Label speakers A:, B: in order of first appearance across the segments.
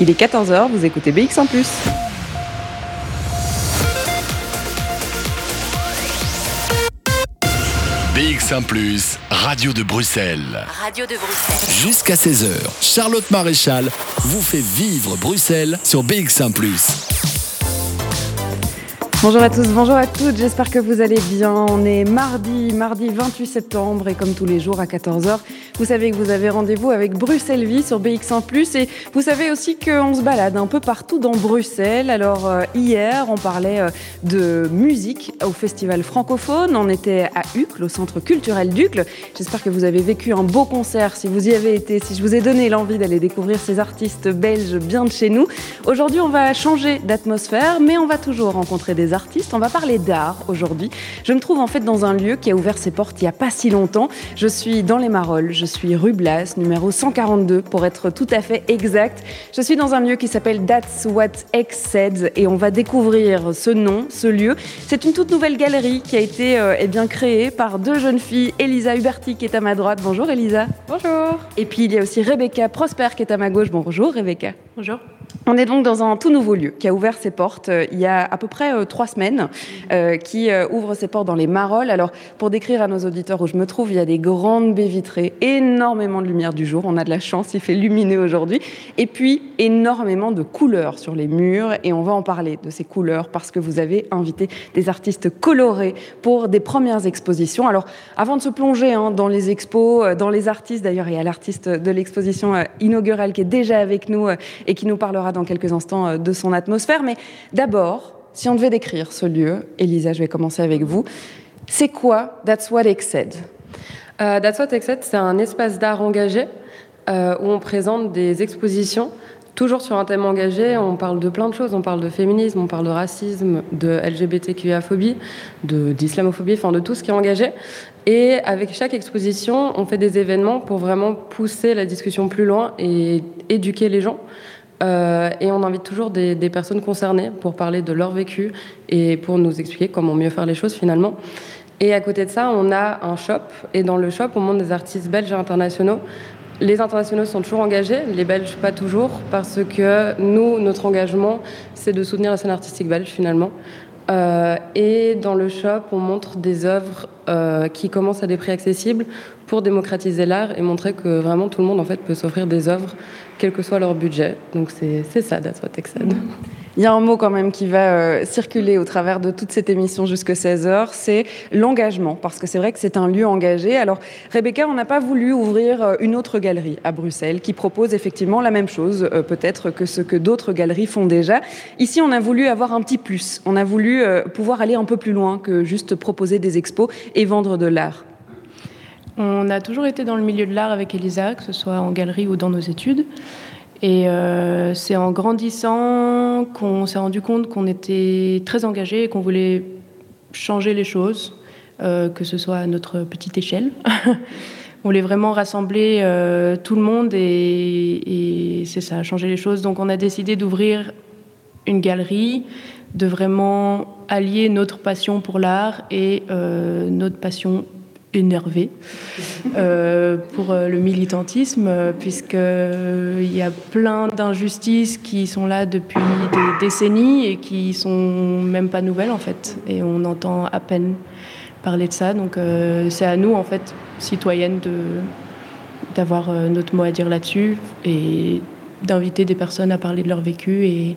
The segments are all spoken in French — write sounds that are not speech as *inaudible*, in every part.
A: Il est 14h, vous écoutez BX en plus.
B: BX1 ⁇ Radio de Bruxelles.
C: Radio de Bruxelles.
B: Jusqu'à 16h, Charlotte Maréchal vous fait vivre Bruxelles sur BX1 ⁇
A: Bonjour à tous, bonjour à toutes, j'espère que vous allez bien. On est mardi, mardi 28 septembre et comme tous les jours à 14h, vous savez que vous avez rendez-vous avec Bruxelles Vie sur BX1 et vous savez aussi qu'on se balade un peu partout dans Bruxelles. Alors euh, hier, on parlait euh, de musique au festival francophone, on était à Uccle, au centre culturel d'Ucle. J'espère que vous avez vécu un beau concert si vous y avez été, si je vous ai donné l'envie d'aller découvrir ces artistes belges bien de chez nous. Aujourd'hui, on va changer d'atmosphère, mais on va toujours rencontrer des artistes. On va parler d'art aujourd'hui. Je me trouve en fait dans un lieu qui a ouvert ses portes il n'y a pas si longtemps. Je suis dans les Marolles, suis rue Blas, numéro 142 pour être tout à fait exact. Je suis dans un lieu qui s'appelle That's What X Said et on va découvrir ce nom, ce lieu. C'est une toute nouvelle galerie qui a été euh, eh bien créée par deux jeunes filles, Elisa Huberti qui est à ma droite. Bonjour Elisa.
D: Bonjour.
A: Et puis il y a aussi Rebecca Prosper qui est à ma gauche. Bonjour Rebecca.
D: Bonjour.
A: On est donc dans un tout nouveau lieu qui a ouvert ses portes euh, il y a à peu près euh, trois semaines, euh, qui ouvre ses portes dans les Marolles. Alors, pour décrire à nos auditeurs où je me trouve, il y a des grandes baies vitrées, énormément de lumière du jour. On a de la chance, il fait lumineux aujourd'hui. Et puis, énormément de couleurs sur les murs. Et on va en parler de ces couleurs parce que vous avez invité des artistes colorés pour des premières expositions. Alors, avant de se plonger hein, dans les expos, dans les artistes, d'ailleurs, il y a l'artiste de l'exposition inaugurale qui est déjà avec nous et qui nous parlera dans quelques instants euh, de son atmosphère. Mais d'abord, si on devait décrire ce lieu, Elisa, je vais commencer avec vous. C'est quoi That's What Said?
D: Euh, That's What Said, c'est un espace d'art engagé euh, où on présente des expositions toujours sur un thème engagé. On parle de plein de choses. On parle de féminisme, on parle de racisme, de LGBTQIA-phobie, d'islamophobie, enfin de tout ce qui est engagé. Et avec chaque exposition, on fait des événements pour vraiment pousser la discussion plus loin et éduquer les gens. Euh, et on invite toujours des, personnes concernées pour parler de leur vécu et pour nous expliquer comment mieux faire les choses finalement. Et à côté de ça, on a un shop. Et dans le shop, on montre des artistes belges et internationaux. Les internationaux sont toujours engagés, les Belges pas toujours, parce que nous, notre engagement, c'est de soutenir la scène artistique belge finalement. Euh, et dans le shop, on montre des œuvres euh, qui commencent à des prix accessibles pour démocratiser l'art et montrer que vraiment tout le monde en fait peut s'offrir des œuvres quel que soit leur budget. Donc c'est ça, That's What.
A: Il y a un mot quand même qui va euh, circuler au travers de toute cette émission jusqu'à 16h, c'est l'engagement, parce que c'est vrai que c'est un lieu engagé. Alors Rebecca, on n'a pas voulu ouvrir euh, une autre galerie à Bruxelles qui propose effectivement la même chose, euh, peut-être que ce que d'autres galeries font déjà. Ici, on a voulu avoir un petit plus, on a voulu pouvoir aller un peu plus loin que juste proposer des expos et vendre de l'art.
E: On a toujours été dans le milieu de l'art avec Elisa, que ce soit en galerie ou dans nos études. Et euh, c'est en grandissant qu'on s'est rendu compte qu'on était très engagé et qu'on voulait changer les choses, euh, que ce soit à notre petite échelle. *laughs* on voulait vraiment rassembler euh, tout le monde et, et c'est ça, changer les choses. Donc on a décidé d'ouvrir une galerie, de vraiment allier notre passion pour l'art et notre passion énervé euh, pour euh, le militantisme, puisqu'il euh, y a plein d'injustices qui sont là depuis des décennies et qui sont même pas nouvelles en fait. Et on entend à peine parler de ça. Donc c'est à nous, en fait, citoyennes, de, d'avoir notre mot à dire là-dessus et d'inviter des personnes à parler de leur vécu et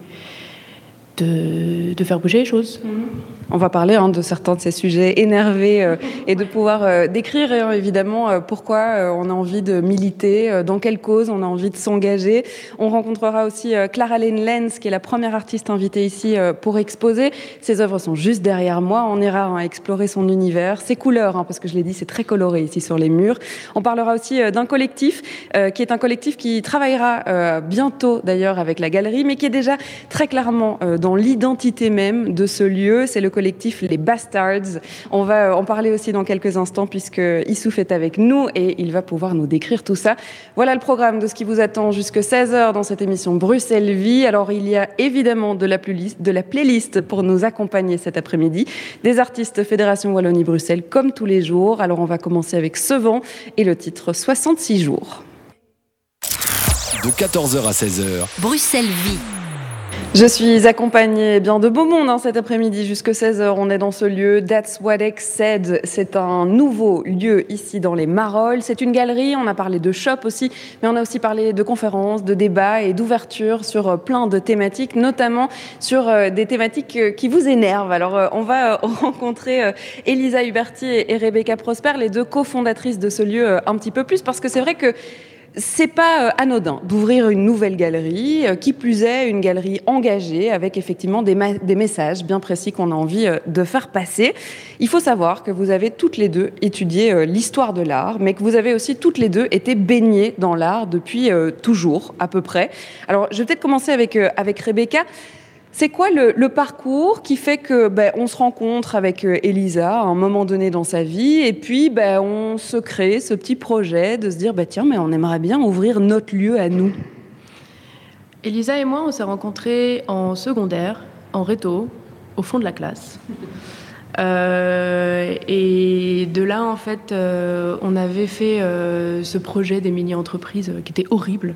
E: de, de faire bouger les choses.
A: Mm-hmm. On va parler hein, de certains de ces sujets énervés euh, et de pouvoir euh, décrire hein, évidemment euh, pourquoi on a envie de militer, dans quelle cause on a envie de s'engager. On rencontrera aussi Clara Lane Lenz, qui est la première artiste invitée ici pour exposer. Ses œuvres sont juste derrière moi. On ira hein, explorer son univers, ses couleurs, parce que je l'ai dit, c'est très coloré ici sur les murs. On parlera aussi d'un collectif qui est un collectif qui travaillera bientôt d'ailleurs avec la galerie, mais qui est déjà très clairement dans l'identité même de ce lieu. C'est le collectif Les Bastards. On va en parler aussi dans quelques instants puisque Issouf est avec nous et il va pouvoir nous décrire tout ça. Voilà le programme de ce qui vous attend jusque 16h dans cette émission Bruxelles Vie. Alors il y a évidemment de la, playlist, de la playlist pour nous accompagner cet après-midi. Des artistes Fédération Wallonie-Bruxelles comme tous les jours. Alors on va commencer avec Ce vent et le titre 66 jours.
B: de 14h à 16h.
C: Bruxelles vit.
A: Je suis accompagnée eh bien de beau monde hein, cet après-midi jusqu'à 16h. On est dans ce lieu. That's what X said. C'est un nouveau lieu ici dans les Marolles. C'est une galerie. On a parlé de shop aussi, mais on a aussi parlé de conférences, de débats et d'ouverture sur euh, plein de thématiques, notamment sur euh, des thématiques euh, qui vous énervent. Alors, on va *laughs* rencontrer Elisa Huberti et Rebecca Prosper, les deux cofondatrices de ce lieu, un petit peu plus, parce que c'est vrai que c'est pas euh, anodin d'ouvrir une nouvelle galerie, euh, qui plus est une galerie engagée avec effectivement des, messages bien précis qu'on a envie euh, de faire passer. Il faut savoir que vous avez toutes les deux étudié l'histoire de l'art, mais que vous avez aussi toutes les deux été baignées dans l'art depuis toujours à peu près. Alors je vais peut-être commencer avec, avec Rebecca. C'est quoi le, parcours qui fait que ben, on se rencontre avec euh, Elisa à un moment donné dans sa vie et puis ben, on se crée ce petit projet de se dire ben, tiens mais on aimerait bien ouvrir notre lieu à nous.
E: Elisa et moi on s'est rencontrés en secondaire, en réto, au fond de la classe. Euh, et de là, en fait, euh, on avait fait ce projet des mini-entreprises qui était horrible.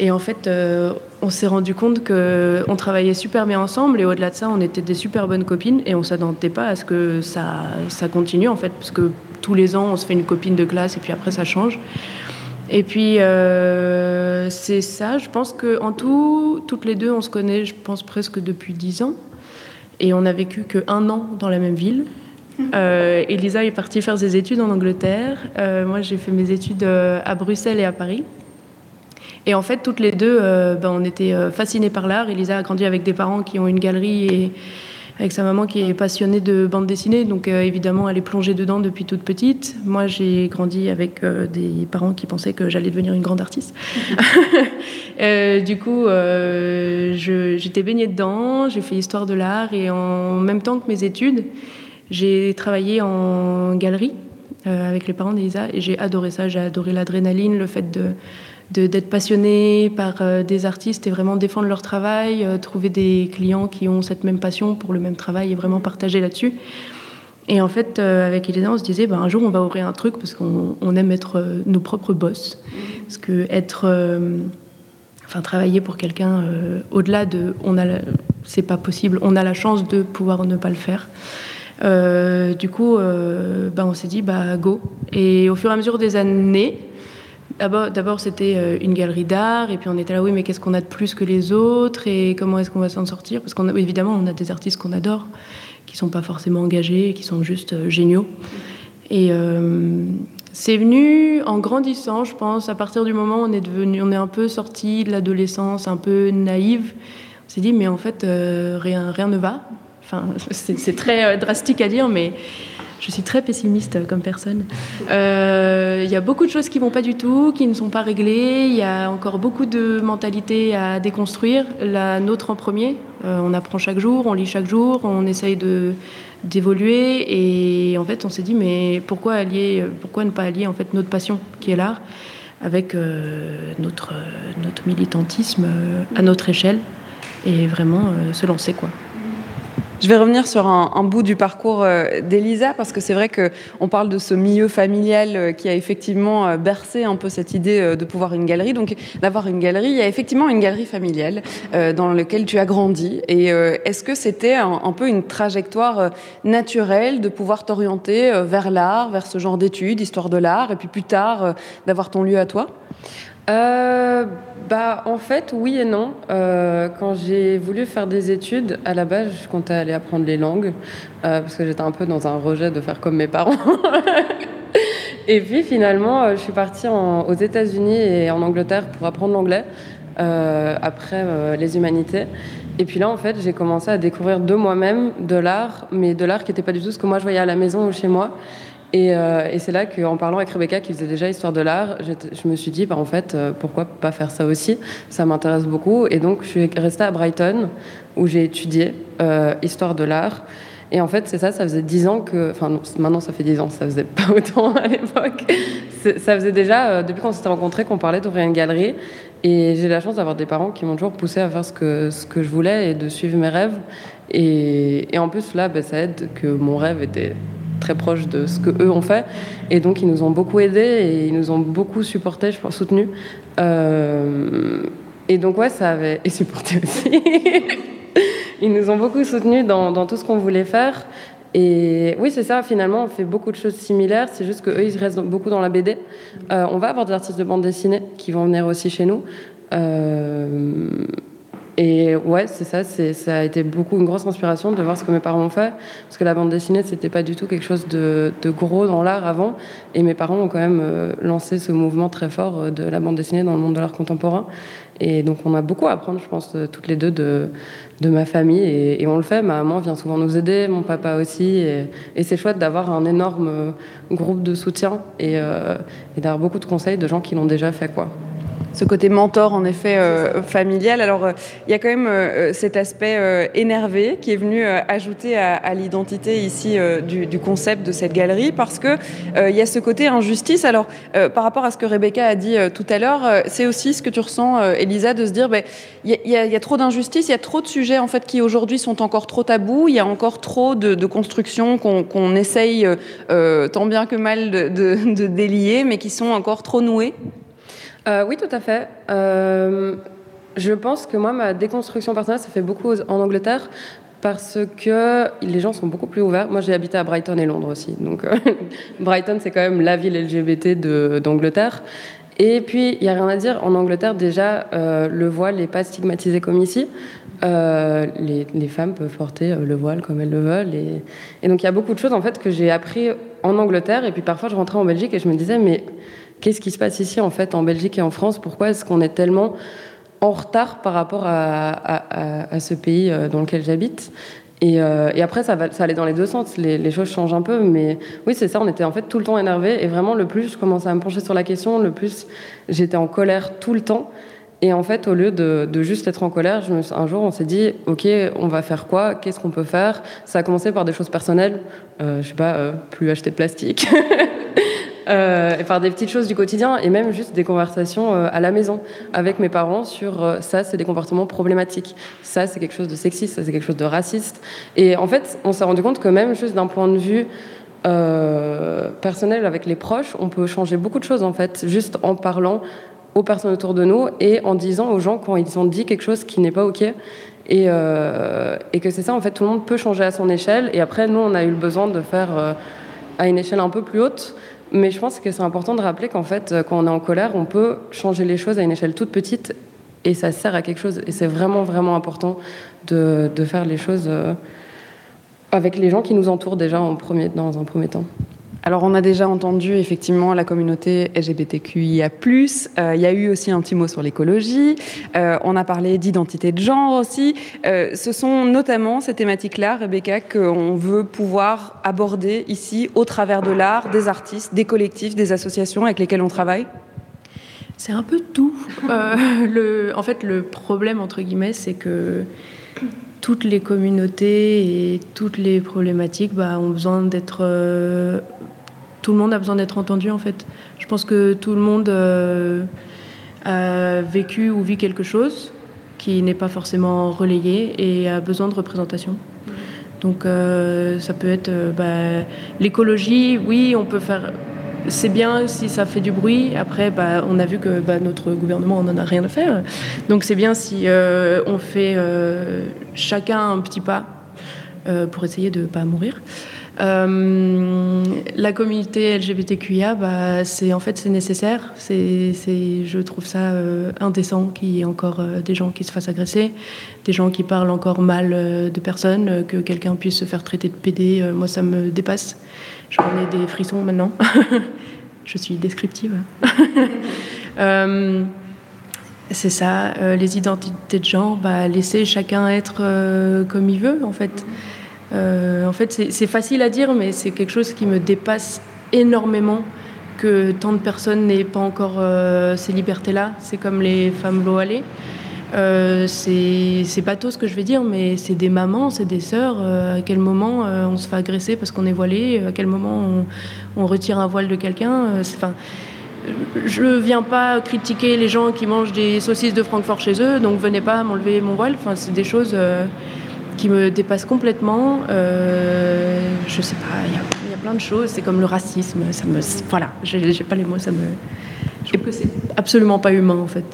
E: Et en fait, euh, on s'est rendu compte qu'on travaillait super bien ensemble et au-delà de ça, on était des super bonnes copines et on s'attendait pas à ce que ça, continue en fait, parce que tous les ans, on se fait une copine de classe et puis après, ça change. Et puis, euh, c'est ça, je pense qu'en tout, toutes les deux, on se connaît, je pense, presque depuis dix ans. Et on a vécu qu'un an dans la même ville. Euh, Elisa est partie faire ses études en Angleterre. Moi, j'ai fait mes études à Bruxelles et à Paris. Et en fait, toutes les deux, euh, ben, on était euh, fascinées par l'art. Elisa a grandi avec des parents qui ont une galerie et avec sa maman qui est passionnée de bande dessinée. Donc euh, évidemment, elle est plongée dedans depuis toute petite. Moi, j'ai grandi avec des parents qui pensaient que j'allais devenir une grande artiste. *laughs* du coup, j'étais baignée dedans. J'ai fait histoire de l'art et en même temps que mes études, j'ai travaillé en galerie avec les parents d'Elisa et j'ai adoré ça. J'ai adoré l'adrénaline, le fait de d'être passionné par euh, des artistes et vraiment défendre leur travail, euh, trouver des clients qui ont cette même passion pour le même travail et vraiment partager là-dessus. Et en fait, euh, avec Elisa, on se disait, ben, un jour, on va ouvrir un truc parce qu'on aime être nos propres boss. Parce que être, enfin, travailler pour quelqu'un, au-delà de, c'est pas possible, on a la chance de pouvoir ne pas le faire. Du coup, ben, on s'est dit, bah, go. Et au fur et à mesure des années, D'abord, c'était euh, une galerie d'art, et puis on était là, oui, mais qu'est-ce qu'on a de plus que les autres, et comment est-ce qu'on va s'en sortir? Parce qu'évidemment, on a des artistes qu'on adore, qui sont pas forcément engagés, qui sont juste euh, géniaux. Et euh, c'est venu en grandissant, je pense, à partir du moment où on est devenu, on est un peu sorti de l'adolescence, un peu naïve. On s'est dit, mais en fait, rien, rien ne va. C'est très drastique à dire, mais je suis très pessimiste comme personne. Euh, il y a beaucoup de choses qui vont pas du tout, qui ne sont pas réglées. Il y a encore beaucoup de mentalités à déconstruire. La nôtre en premier. Euh, on apprend chaque jour, on lit chaque jour, on essaye de d'évoluer. Et en fait, on s'est dit mais pourquoi allier, pourquoi ne pas allier en fait notre passion qui est l'art avec euh, notre notre militantisme à notre échelle? Et vraiment se lancer quoi.
A: Je vais revenir sur un, bout du parcours euh, d'Elisa parce que c'est vrai que on parle de ce milieu familial euh, qui a effectivement euh, bercé un peu cette idée de pouvoir une galerie. Donc d'avoir une galerie, il y a effectivement une galerie familiale dans laquelle tu as grandi. Et est-ce que c'était un, peu une trajectoire naturelle de pouvoir t'orienter vers l'art, vers ce genre d'études, histoire de l'art, et puis plus tard d'avoir ton lieu à toi?
D: Euh, bah, en fait, oui et non. Euh, quand j'ai voulu faire des études, à la base, je comptais aller apprendre les langues, euh, parce que j'étais un peu dans un rejet de faire comme mes parents. *laughs* et puis finalement, je suis partie aux États-Unis et en Angleterre pour apprendre l'anglais, après les humanités. Et puis là, en fait, j'ai commencé à découvrir de moi-même de l'art, mais de l'art qui n'était pas du tout ce que moi je voyais à la maison ou chez moi. Euh, et, c'est là qu'en parlant avec Rebecca, qui faisait déjà Histoire de l'art, je me suis dit, bah, en fait, euh, pourquoi pas faire ça aussi? Ça m'intéresse beaucoup. Et donc, je suis restée à Brighton, où j'ai étudié euh, Histoire de l'art. Et en fait, c'est ça, ça faisait dix ans que. Enfin, maintenant, ça fait dix ans, ça faisait pas autant à l'époque. Ça faisait déjà, depuis qu'on s'était rencontrés, qu'on parlait d'ouvrir une galerie. Et j'ai la chance d'avoir des parents qui m'ont toujours poussé à faire ce que, ce que je voulais et de suivre mes rêves. Et, et en plus, là, bah, ça aide que mon rêve était très proche de ce que eux ont fait. Et donc, ils nous ont beaucoup aidés et ils nous ont beaucoup supportés, je pense, soutenus. et donc, ouais, ça avait. Et supporté aussi. *laughs* ils nous ont beaucoup soutenus dans, dans tout ce qu'on voulait faire. Et oui, c'est ça, finalement, on fait beaucoup de choses similaires, c'est juste qu'eux, ils restent beaucoup dans la BD. Euh, on va avoir des artistes de bande dessinée qui vont venir aussi chez nous. Euh, et ouais, c'est ça, ça a été beaucoup une grosse inspiration de voir ce que mes parents ont fait, parce que la bande dessinée, c'était pas du tout quelque chose de, gros dans l'art avant, et mes parents ont quand même euh, lancé ce mouvement très fort de la bande dessinée dans le monde de l'art contemporain. Et donc on a beaucoup à apprendre, je pense, toutes les deux de, de ma famille, et, on le fait. Ma maman vient souvent nous aider, mon papa aussi, et, c'est chouette d'avoir un énorme groupe de soutien et, euh, et d'avoir beaucoup de conseils de gens qui l'ont déjà fait, quoi
A: ce côté mentor en effet euh, familial. Alors euh, il y a quand même euh, cet aspect énervé qui est venu ajouter à, l'identité ici du, concept de cette galerie parce que il y a ce côté injustice. Alors par rapport à ce que Rebecca a dit tout à l'heure, c'est aussi ce que tu ressens, Elisa, de se dire ben, il y, a trop d'injustice, il y a trop de sujets en fait qui aujourd'hui sont encore trop tabous, il y a encore trop de, constructions qu'on essaye tant bien que mal de, de délier, mais qui sont encore trop nouées.
D: Euh, oui, tout à fait. Euh, je pense que moi, ma déconstruction personnelle, ça fait beaucoup en Angleterre parce que les gens sont beaucoup plus ouverts. Moi, j'ai habité à Brighton et Londres aussi. Donc, euh, *laughs* Brighton, c'est quand même la ville LGBT d'Angleterre. Et puis, il n'y a rien à dire. En Angleterre, déjà, le voile n'est pas stigmatisé comme ici. les, femmes peuvent porter le voile comme elles le veulent. Et, et donc, il y a beaucoup de choses, en fait, que j'ai appris en Angleterre. Et puis, parfois, je rentrais en Belgique et je me disais, mais qu'est-ce qui se passe ici en fait en Belgique et en France? Pourquoi est-ce qu'on est tellement en retard par rapport à, ce pays euh, dans lequel j'habite? Euh, et, après, ça, va, ça allait dans les deux sens. Les, choses changent un peu, mais oui, c'est ça. On était en fait tout le temps énervé. Et vraiment, le plus je commençais à me pencher sur la question, le plus j'étais en colère tout le temps. Et en fait, au lieu de, juste être en colère, un jour, on s'est dit, OK, on va faire quoi? Qu'est-ce qu'on peut faire? Ça a commencé par des choses personnelles. Euh, je sais pas, plus acheter de plastique. *laughs* euh, et par des petites choses du quotidien et même juste des conversations euh, à la maison avec mes parents sur euh, ça, c'est des comportements problématiques, ça, c'est quelque chose de sexiste, ça, c'est quelque chose de raciste. Et en fait, on s'est rendu compte que même juste d'un point de vue personnel avec les proches, on peut changer beaucoup de choses en fait, juste en parlant aux personnes autour de nous et en disant aux gens quand ils ont dit quelque chose qui n'est pas OK. Et, que c'est ça, en fait, tout le monde peut changer à son échelle. Et après, nous, on a eu le besoin de faire à une échelle un peu plus haute. Mais je pense que c'est important de rappeler qu'en fait, quand on est en colère, on peut changer les choses à une échelle toute petite et ça sert à quelque chose. Et c'est vraiment, vraiment important de, faire les choses euh, avec les gens qui nous entourent déjà en dans un premier temps.
A: Alors on a déjà entendu effectivement la communauté LGBTQIA+, euh, il y a eu aussi un petit mot sur l'écologie, euh, on a parlé d'identité de genre aussi. Euh, ce sont notamment ces thématiques-là, Rebecca, qu'on veut pouvoir aborder ici au travers de l'art, des artistes, des collectifs, des associations avec lesquels on travaille
E: C'est un peu tout. *laughs* en fait, le problème, entre guillemets, c'est que toutes les communautés et toutes les problématiques bah, ont besoin d'être tout le monde a besoin d'être entendu en fait. Je pense que tout le monde euh, a vécu ou vit quelque chose qui n'est pas forcément relayé et a besoin de représentation. Donc euh, ça peut être euh, bah, l'écologie, oui, on peut faire. C'est bien si ça fait du bruit. Après, bah, on a vu que bah, notre gouvernement n'en a rien à faire. Donc c'est bien si on fait chacun un petit pas pour essayer de ne pas mourir. Euh, la communauté LGBTQIA, bah, c'est en fait c'est nécessaire. C'est, je trouve ça euh, indécent qu'il y ait encore euh, des gens qui se fassent agresser, des gens qui parlent encore mal de personnes, que quelqu'un puisse se faire traiter de PD. moi, ça me dépasse. J'en ai des frissons maintenant. *laughs* je suis descriptive. *laughs* c'est ça, les identités de genre, bah, laisser chacun être comme il veut, en fait. Euh, en fait, c'est facile à dire, mais c'est quelque chose qui me dépasse énormément que tant de personnes n'aient pas encore euh, ces libertés-là. C'est comme les femmes voilées. Euh, c'est bateau ce que je vais dire, mais c'est des mamans, c'est des sœurs. Euh, à quel moment on se fait agresser parce qu'on est voilé? À quel moment on, retire un voile de quelqu'un? Enfin, je viens pas critiquer les gens qui mangent des saucisses de Francfort chez eux, donc venez pas m'enlever mon voile. C'est des choses qui me dépasse complètement. Euh, je sais pas, il y, a a plein de choses. C'est comme le racisme. Ça me, voilà, j'ai pas les mots. Ça me, je trouve que c'est absolument pas humain en fait.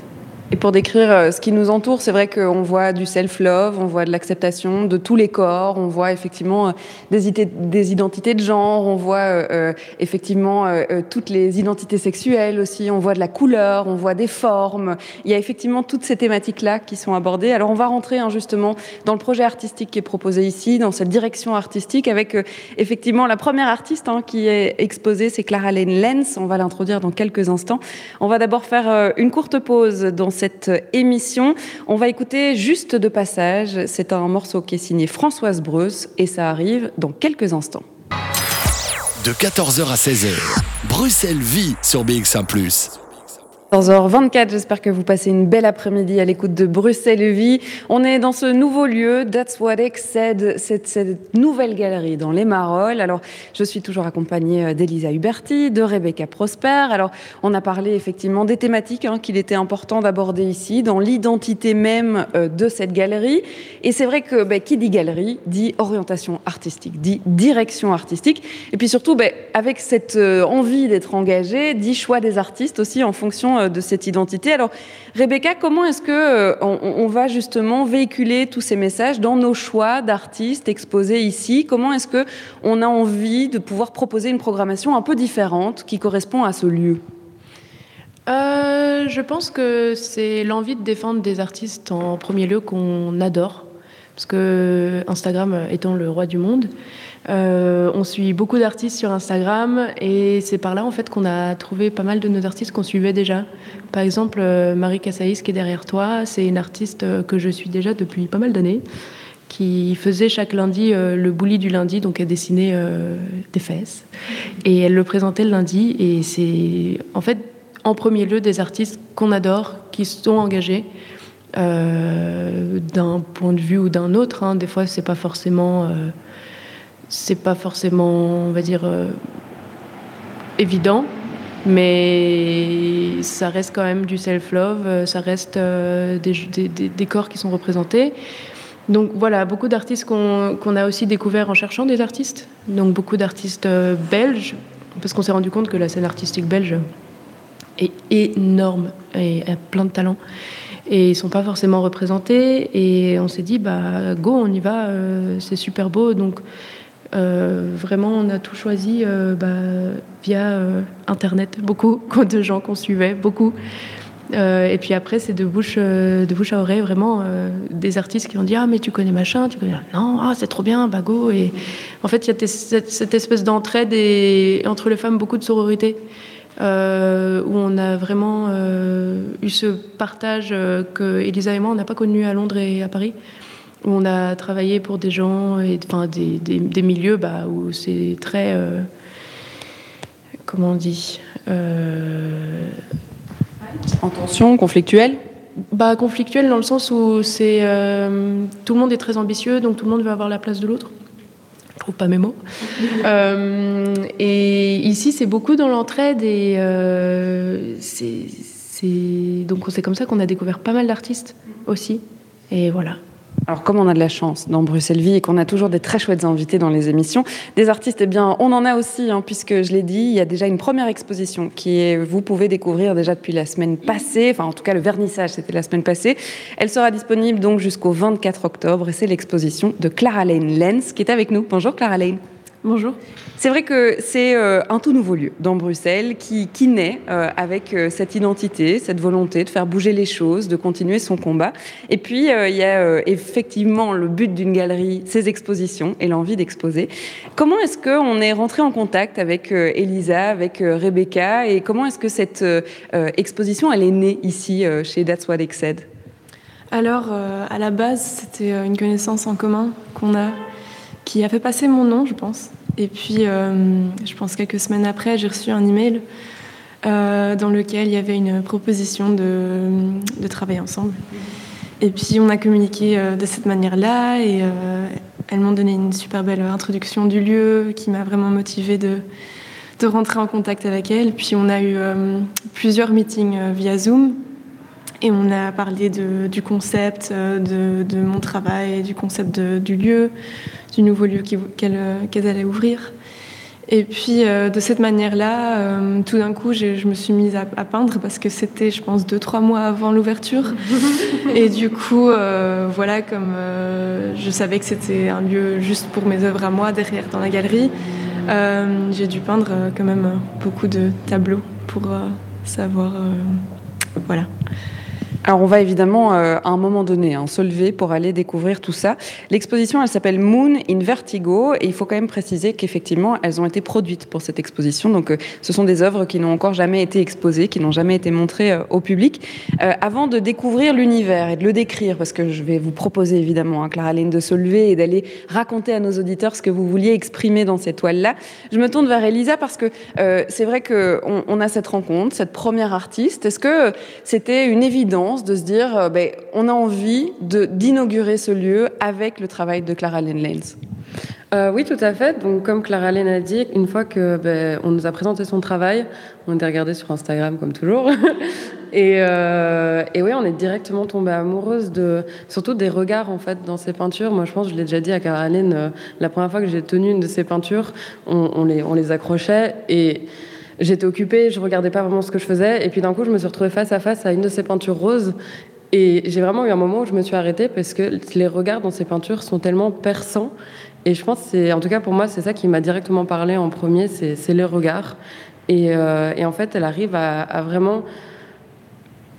A: Et pour décrire euh, ce qui nous entoure, c'est vrai qu'on voit du self-love, on voit de l'acceptation de tous les corps, on voit effectivement euh, des, identités de genre, on voit euh, effectivement toutes les identités sexuelles aussi, on voit de la couleur, on voit des formes. Il y a effectivement toutes ces thématiques-là qui sont abordées. Alors on va rentrer hein, justement dans le projet artistique qui est proposé ici, dans cette direction artistique, avec effectivement la première artiste hein, qui est exposée, c'est Clara Lane Lenz. On va l'introduire dans quelques instants. On va d'abord faire une courte pause dans cette émission. On va écouter juste de passage. C'est un morceau qui est signé Françoise Breus et ça arrive dans quelques instants.
B: De 14h à 16h, Bruxelles vit sur BX1 ⁇
A: 14h24, j'espère que vous passez une belle après-midi à l'écoute de Bruxelles Vie. On est dans ce nouveau lieu, That's What said, cette, nouvelle galerie dans les Marolles. Alors, je suis toujours accompagnée euh, d'Elisa Huberti, de Rebecca Prosper. Alors, on a parlé effectivement des thématiques hein, qu'il était important d'aborder ici, dans l'identité même euh, de cette galerie. Et c'est vrai que ben, qui dit galerie dit orientation artistique, dit direction artistique. Et puis surtout, ben, avec cette euh, envie d'être engagé, dit choix des artistes aussi en fonction euh, de cette identité. Alors, Rebecca, comment est-ce que euh, on, va justement véhiculer tous ces messages dans nos choix d'artistes exposés ici? Comment est-ce que on a envie de pouvoir proposer une programmation un peu différente qui correspond à ce lieu?
E: Euh, je pense que c'est l'envie de défendre des artistes en premier lieu qu'on adore, parce que Instagram étant le roi du monde, euh, on suit beaucoup d'artistes sur Instagram et c'est par là en fait qu'on a trouvé pas mal de nos artistes qu'on suivait déjà. Par exemple, euh, Marie Cassaïs qui est derrière toi, c'est une artiste euh, que je suis déjà depuis pas mal d'années qui faisait chaque lundi le bouli du lundi, donc elle dessinait des fesses et elle le présentait le lundi et c'est en fait en premier lieu des artistes qu'on adore, qui sont engagés. d'un point de vue ou d'un autre. Hein. Des fois, c'est pas forcément c'est pas forcément, on va dire, euh, évident, mais ça reste quand même du self-love, euh, ça reste euh, des, corps qui sont représentés. Donc voilà, beaucoup d'artistes qu'on a aussi découvert en cherchant des artistes, donc beaucoup d'artistes belges, parce qu'on s'est rendu compte que la scène artistique belge est énorme et a plein de talents. Et ils sont pas forcément représentés. Et on s'est dit bah go on y va c'est super beau. Donc vraiment, on a tout choisi euh, bah, via euh, Internet, beaucoup *laughs* de gens qu'on suivait, beaucoup. et puis après, c'est de bouche, de bouche à oreille, vraiment, des artistes qui ont dit Ah, mais tu connais machin, tu connais. Non, ah, c'est trop bien, bago. Et en fait, il y a cette, espèce d'entraide et entre les femmes, beaucoup de sororité. où on a vraiment eu ce partage que Elisa et moi, on n'a pas connu à Londres et à Paris où on a travaillé pour des gens, et, enfin des, des, milieux bah, où c'est très, euh, comment on dit,
A: euh, en tension, conflictuel.
E: Bah conflictuel dans le sens où c'est euh, tout le monde est très ambitieux, donc tout le monde veut avoir la place de l'autre. Je trouve pas mes mots. *laughs* et ici, c'est beaucoup dans l'entraide et c'est donc c'est comme ça qu'on a découvert pas mal d'artistes aussi. Et voilà.
A: Alors, comme on a de la chance dans Bruxelles Vie et qu'on a toujours des très chouettes invités dans les émissions, des artistes, eh bien, on en a aussi, hein, puisque je l'ai dit, il y a déjà une première exposition qui est, vous pouvez découvrir déjà depuis la semaine passée, enfin, en tout cas, le vernissage, c'était la semaine passée. Elle sera disponible donc jusqu'au 24 octobre et c'est l'exposition de Clara Lane Lenz qui est avec nous. Bonjour Clara Lane.
E: Bonjour.
A: C'est vrai que c'est euh, un tout nouveau lieu dans Bruxelles qui, qui naît euh, avec euh, cette identité, cette volonté de faire bouger les choses, de continuer son combat. Et puis, il y a effectivement le but d'une galerie, ses expositions et l'envie d'exposer. Comment est-ce qu'on est rentré en contact avec Elisa, avec Rebecca et comment est-ce que cette exposition, elle est née ici chez That's What Exced
C: Alors, à la base, c'était une connaissance en commun qu'on a qui a fait passer mon nom, je pense. Et puis, euh, je pense quelques semaines après, j'ai reçu un email euh, dans lequel il y avait une proposition de, de, travailler ensemble. Et puis, on a communiqué euh, de cette manière-là et elles m'ont donné une super belle introduction du lieu qui m'a vraiment motivée de, de rentrer en contact avec elles. Puis, on a eu plusieurs meetings via Zoom et on a parlé de, du concept de, de, mon travail, du concept du lieu, du nouveau lieu qu'elles allaient ouvrir. Et puis euh, de cette manière-là, euh, tout d'un coup, je me suis mise à, peindre parce que c'était, je pense, deux trois mois avant l'ouverture. *laughs* et du coup, euh, voilà, comme je savais que c'était un lieu juste pour mes œuvres à moi derrière dans la galerie, j'ai dû peindre quand même beaucoup de tableaux pour savoir, voilà.
A: Alors on va évidemment euh, à un moment donné hein, se lever pour aller découvrir tout ça. L'exposition elle s'appelle Moon in Vertigo et il faut quand même préciser qu'effectivement elles ont été produites pour cette exposition. Donc euh, ce sont des œuvres qui n'ont encore jamais été exposées, qui n'ont jamais été montrées euh, au public. avant de découvrir l'univers et de le décrire, parce que je vais vous proposer évidemment, hein, Clara Lane, de se lever et d'aller raconter à nos auditeurs ce que vous vouliez exprimer dans cette toile-là, je me tourne vers Elisa parce que c'est vrai qu'on on a cette rencontre, cette première artiste. Est-ce que c'était une évidence de se dire, euh, ben, on a envie d'inaugurer ce lieu avec le travail de Clara Lane Lenz.
D: Euh, oui, tout à fait. Donc, comme Clara Lane a dit, une fois que ben, on nous a présenté son travail, on était regardé sur Instagram comme toujours, *laughs* et, euh, et, oui, on est directement tombé amoureuse de, surtout des regards en fait dans ses peintures. Moi, je pense, je l'ai déjà dit à Clara Lane, la première fois que j'ai tenu une de ses peintures, on, on, les, on les accrochait et j'étais occupée, je regardais pas vraiment ce que je faisais. Et puis d'un coup, je me suis retrouvée face à face à une de ces peintures roses. Et j'ai vraiment eu un moment où je me suis arrêtée parce que les regards dans ces peintures sont tellement perçants. Et je pense, c'est, en tout cas pour moi, c'est ça qui m'a directement parlé en premier, c'est, les regards. Et, euh, et, en fait, elle arrive à, vraiment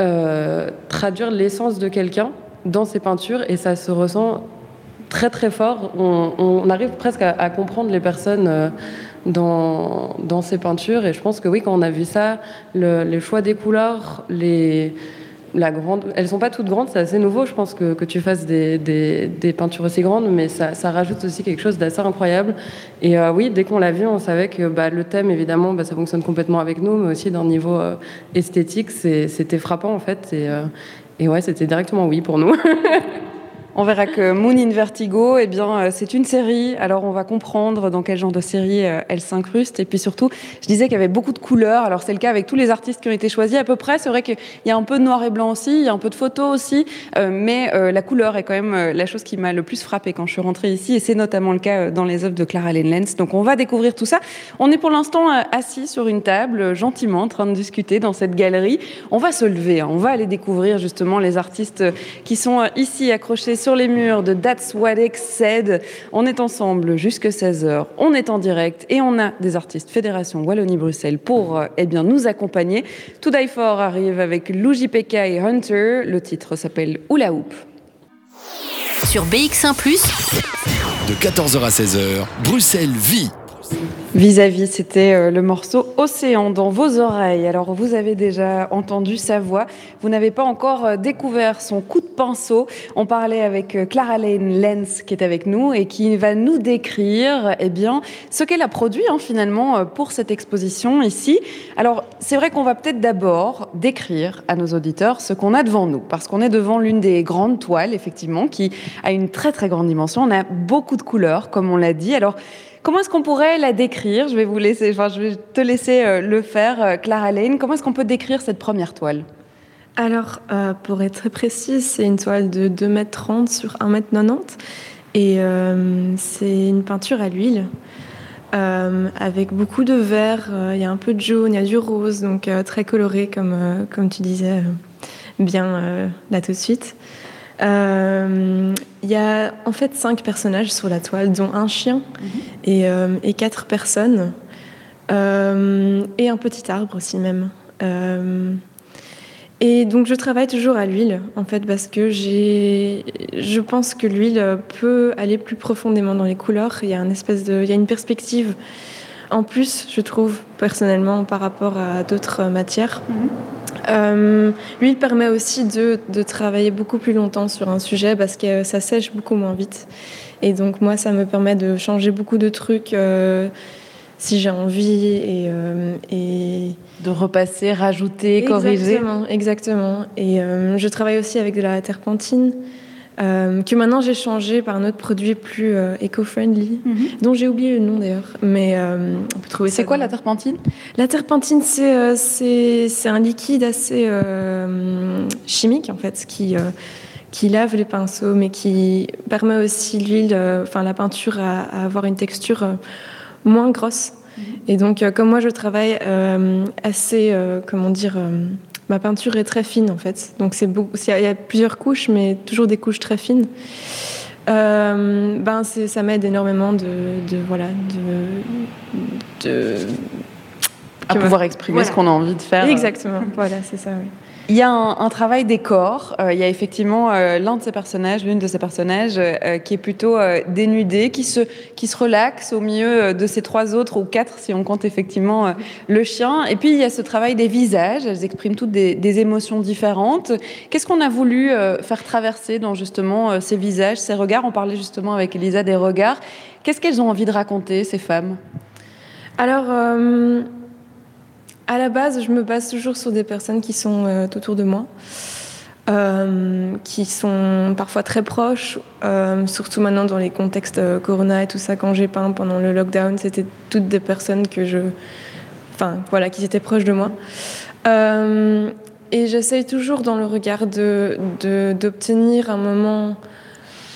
D: euh, traduire l'essence de quelqu'un dans ses peintures et ça se ressent très très fort. On, arrive presque à, à, comprendre les personnes. Euh, dans, dans ces peintures. Et je pense que oui, quand on a vu ça, le, les choix des couleurs, les, la grande, elles sont pas toutes grandes, c'est assez nouveau, je pense que, que tu fasses des, des, des, peintures aussi grandes, mais ça, ça rajoute aussi quelque chose d'assez incroyable. Et euh, oui, dès qu'on l'a vu, on savait que bah, le thème, évidemment, bah, ça fonctionne complètement avec nous, mais aussi d'un niveau euh, esthétique, c'était frappant en fait. Et, euh, et ouais, c'était directement oui pour nous. *laughs*
A: On verra que Moon in Vertigo, eh bien, euh, c'est une série. Alors, on va comprendre dans quel genre de série euh, elle s'incruste. Et puis surtout, je disais qu'il y avait beaucoup de couleurs. Alors, c'est le cas avec tous les artistes qui ont été choisis à peu près. C'est vrai qu'il y a un peu de noir et blanc aussi, il y a un peu de photos aussi. Euh, mais la couleur est quand même la chose qui m'a le plus frappé quand je suis rentrée ici. Et c'est notamment le cas dans les œuvres de Clara Lenz. Donc, on va découvrir tout ça. On est pour l'instant assis sur une table, gentiment, en train de discuter dans cette galerie. On va se lever. Hein. On va aller découvrir justement les artistes qui sont ici accrochés sur les murs de That's What X Said. On est ensemble jusque 16h. On est en direct et on a des artistes Fédération Wallonie-Bruxelles pour euh, eh bien, nous accompagner. Tout Die For arrive avec Luigi Pekka et Hunter. Le titre s'appelle Oula Hoop.
F: Sur BX1 ⁇
B: de 14h à 16h, Bruxelles vit.
A: Vis-à-vis, c'était euh, le morceau Océan dans vos oreilles. Alors, vous avez déjà entendu sa voix. Vous n'avez pas encore euh, découvert son coup de pinceau. On parlait avec euh, Clara Lane Lenz qui est avec nous et qui va nous décrire, eh bien, ce qu'elle a produit, hein, finalement, pour cette exposition ici. Alors, c'est vrai qu'on va peut-être d'abord décrire à nos auditeurs ce qu'on a devant nous parce qu'on est devant l'une des grandes toiles, effectivement, qui a une très, très grande dimension. On a beaucoup de couleurs, comme on l'a dit. Alors, Comment est-ce qu'on pourrait la décrire? Je vais te laisser euh, le faire, euh, Clara Lane. Comment est-ce qu'on peut décrire cette première toile?
C: Alors, euh, pour être très précise, c'est une toile de 2,30 m sur 1,90 m. Et c'est une peinture à l'huile. avec beaucoup de vert, il y a un peu de jaune, il y a du rose, donc très coloré comme, comme tu disais bien là tout de suite. Euh, il y a en fait cinq personnages sur la toile, dont un chien mhm. euh, et, quatre personnes. Euh, et un petit arbre aussi même. et donc je travaille toujours à l'huile en fait parce que j'ai, je pense que l'huile peut aller plus profondément dans les couleurs. Il y a une espèce de, il y a une perspective en plus, je trouve personnellement par rapport à d'autres matières. Mhm. Euh, lui, il permet aussi de, travailler beaucoup plus longtemps sur un sujet parce que ça sèche beaucoup moins vite. Et donc moi, ça me permet de changer beaucoup de trucs euh, si j'ai envie et, euh, et,
A: de repasser, rajouter, corriger.
C: Exactement, exactement. Et je travaille aussi avec de la terpentine. Euh, que maintenant j'ai changé par un autre produit plus euh, éco-friendly, mhm. dont j'ai oublié le nom d'ailleurs. Mais euh,
A: on peut trouver. C'est quoi la terpentine?
C: La terpentine, c'est c'est un liquide assez chimique en fait, qui qui lave les pinceaux, mais qui permet aussi l'huile, enfin la peinture à, avoir une texture moins grosse. Et donc, comme moi, je travaille assez, comment dire, ma peinture est très fine en fait. Donc, c'est il y a plusieurs couches, mais toujours des couches très fines. ben, ça m'aide énormément de, de voilà, de, de
A: à pouvoir exprimer ce qu'on a envie de faire.
C: Exactement, voilà, c'est ça. Oui.
A: Il y a un, travail des corps. Euh, il y a effectivement euh, l'un de ces personnages, l'une de ces personnages, euh, qui est plutôt dénudée, qui se, qui se relaxe au milieu de ces trois autres, ou quatre si on compte effectivement le chien. Et puis il y a ce travail des visages. Elles expriment toutes des, des émotions différentes. Qu'est-ce qu'on a voulu faire traverser dans justement ces visages, ces regards? On parlait justement avec Elisa des regards. Qu'est-ce qu'elles ont envie de raconter, ces femmes?
C: Alors. À la base, je me base toujours sur des personnes qui sont euh, autour de moi, euh, qui sont parfois très proches, euh, surtout maintenant dans les contextes Corona et tout ça. Quand j'ai peint pendant le lockdown, c'était toutes des personnes que je, enfin voilà, qui étaient proches de moi. et j'essaye toujours dans le regard de d'obtenir un moment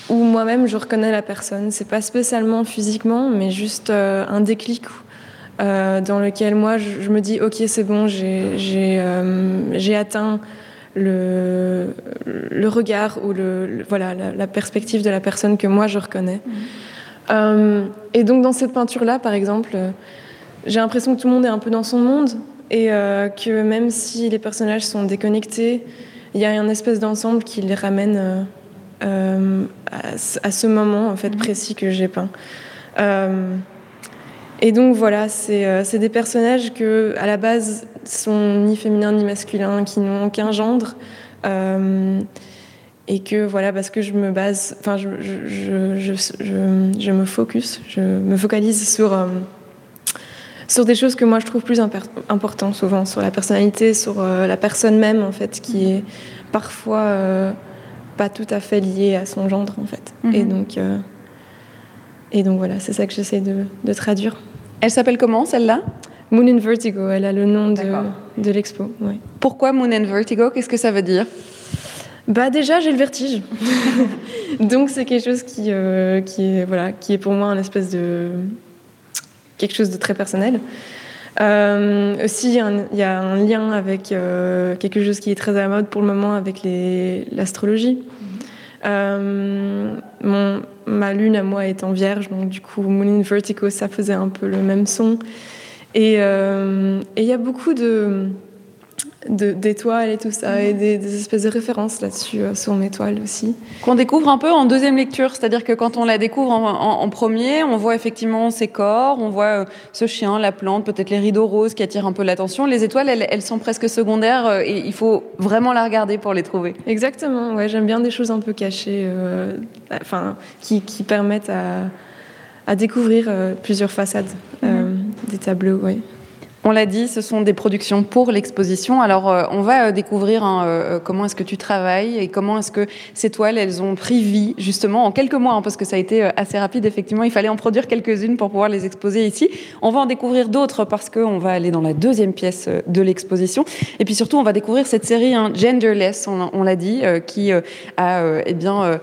C: où moi-même je reconnais la personne. C'est pas spécialement physiquement, mais juste un déclic euh, dans lequel moi je, me dis ok c'est bon j'ai euh, atteint le, le, regard ou le, voilà la, perspective de la personne que moi je reconnais. Mhm. Euh, et donc dans cette peinture là par exemple j'ai l'impression que tout le monde est un peu dans son monde et que même si les personnages sont déconnectés il y a un espèce d'ensemble qui les ramène à, à, ce moment en fait mhm. précis que j'ai peint. Et donc voilà, euh, c'est des personnages que à la base sont ni féminins ni masculins, qui n'ont aucun gendre. Euh, et que voilà, parce que je me base, enfin, je, je, je, je, me focus, je me focalise sur, euh, sur des choses que moi je trouve plus importantes souvent, sur la personnalité, sur la personne même en fait, qui est parfois pas tout à fait liée à son gendre en fait. Et mhm. donc. Et donc voilà, c'est ça que j'essaie de, de, traduire.
A: Elle s'appelle comment celle-là?
C: Moon and Vertigo, elle a le nom de, de l'expo.
A: Pourquoi Moon and Vertigo? Qu'est-ce que ça veut dire?
C: Bah déjà j'ai le vertige, *laughs* donc c'est quelque chose qui, euh, qui, est, voilà, qui est pour moi un espèce de quelque chose de très personnel. Euh, aussi, il y, a un lien avec euh, quelque chose qui est très à la mode pour le moment avec l'astrologie. Euh, mon, ma lune à moi en vierge, donc du coup, Moon in Vertigo, ça faisait un peu le même son. Et euh, il y a beaucoup de d'étoiles et tout ça, et des, espèces de références là-dessus euh, sur mes toiles aussi.
A: Qu'on découvre un peu en deuxième lecture, c'est-à-dire que quand on la découvre en, premier, on voit effectivement ses corps, on voit euh, ce chien, la plante, peut-être les rideaux roses qui attirent un peu l'attention. Les étoiles, elles, sont presque secondaires euh, et il faut vraiment la regarder pour les trouver.
C: Exactement, ouais, j'aime bien des choses un peu cachées, enfin, qui, qui, permettent à, à découvrir plusieurs façades mhm. des tableaux. Ouais.
A: On l'a dit, ce sont des productions pour l'exposition. Alors, euh, on va euh, découvrir hein, euh, comment est-ce que tu travailles et comment est-ce que ces toiles, elles ont pris vie, justement, en quelques mois, hein, parce que ça a été assez rapide, effectivement. Il fallait en produire quelques-unes pour pouvoir les exposer ici. On va en découvrir d'autres parce qu'on va aller dans la deuxième pièce de l'exposition. Et puis surtout, on va découvrir cette série hein, Genderless, on, l'a dit, qui a eh bien,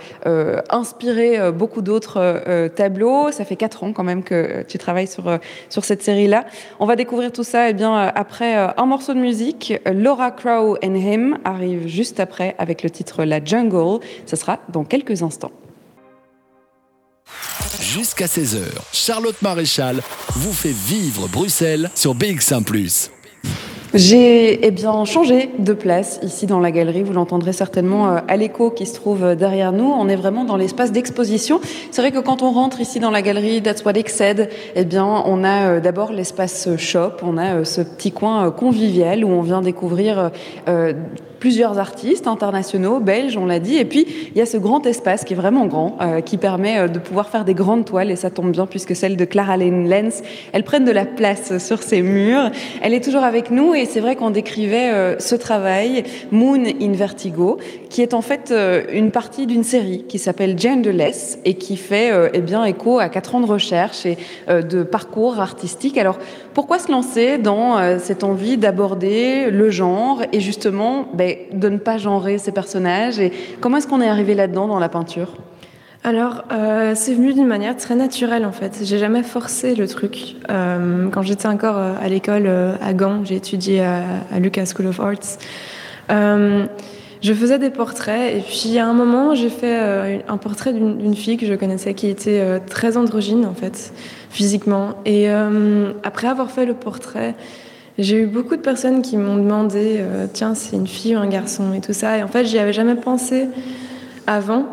A: inspiré beaucoup d'autres tableaux. Ça fait quatre ans quand même que tu travailles sur, sur cette série-là. On va découvrir tout eh bien, euh, après euh, un morceau de musique, Laura Crow and Him arrive juste après avec le titre La Jungle. Ce sera dans quelques instants.
B: Jusqu'à 16h, Charlotte Maréchal vous fait vivre Bruxelles sur BX1 ⁇
A: j'ai eh bien changé de place ici dans la galerie. Vous l'entendrez certainement euh, à l'écho qui se trouve euh, derrière nous. On est vraiment dans l'espace d'exposition. C'est vrai que quand on rentre ici dans la galerie That's What Exced, eh bien on a euh, d'abord l'espace shop. On a ce petit coin convivial où on vient découvrir plusieurs artistes internationaux, belges, on l'a dit. Et puis, il y a ce grand espace qui est vraiment grand, euh, qui permet euh, de pouvoir faire des grandes toiles. Et ça tombe bien puisque celles de Clara Lenz, elles prennent de la place sur ces murs. Elle est toujours avec nous et c'est vrai qu'on décrivait euh, ce travail, Moon in Vertigo, qui est en fait une partie d'une série qui s'appelle Genderless et qui fait eh bien écho à quatre ans de recherche et de parcours artistique. Alors, pourquoi se lancer dans cette envie d'aborder le genre et justement ben, de ne pas genrer ces personnages. Et comment est-ce qu'on est arrivé là-dedans dans la peinture?
C: Alors, euh, c'est venu d'une manière très naturelle en fait. J'ai jamais forcé le truc. Euh, quand j'étais encore euh, à l'école à Gand, j'ai étudié à, Lucas School of Arts. Je faisais des portraits et puis à un moment, j'ai fait un portrait d'une fille que je connaissais qui était très androgyne en fait, physiquement. Et après avoir fait le portrait, j'ai eu beaucoup de personnes qui m'ont demandé tiens, c'est une fille ou un garçon et tout ça. Et en fait, j'y avais jamais pensé avant.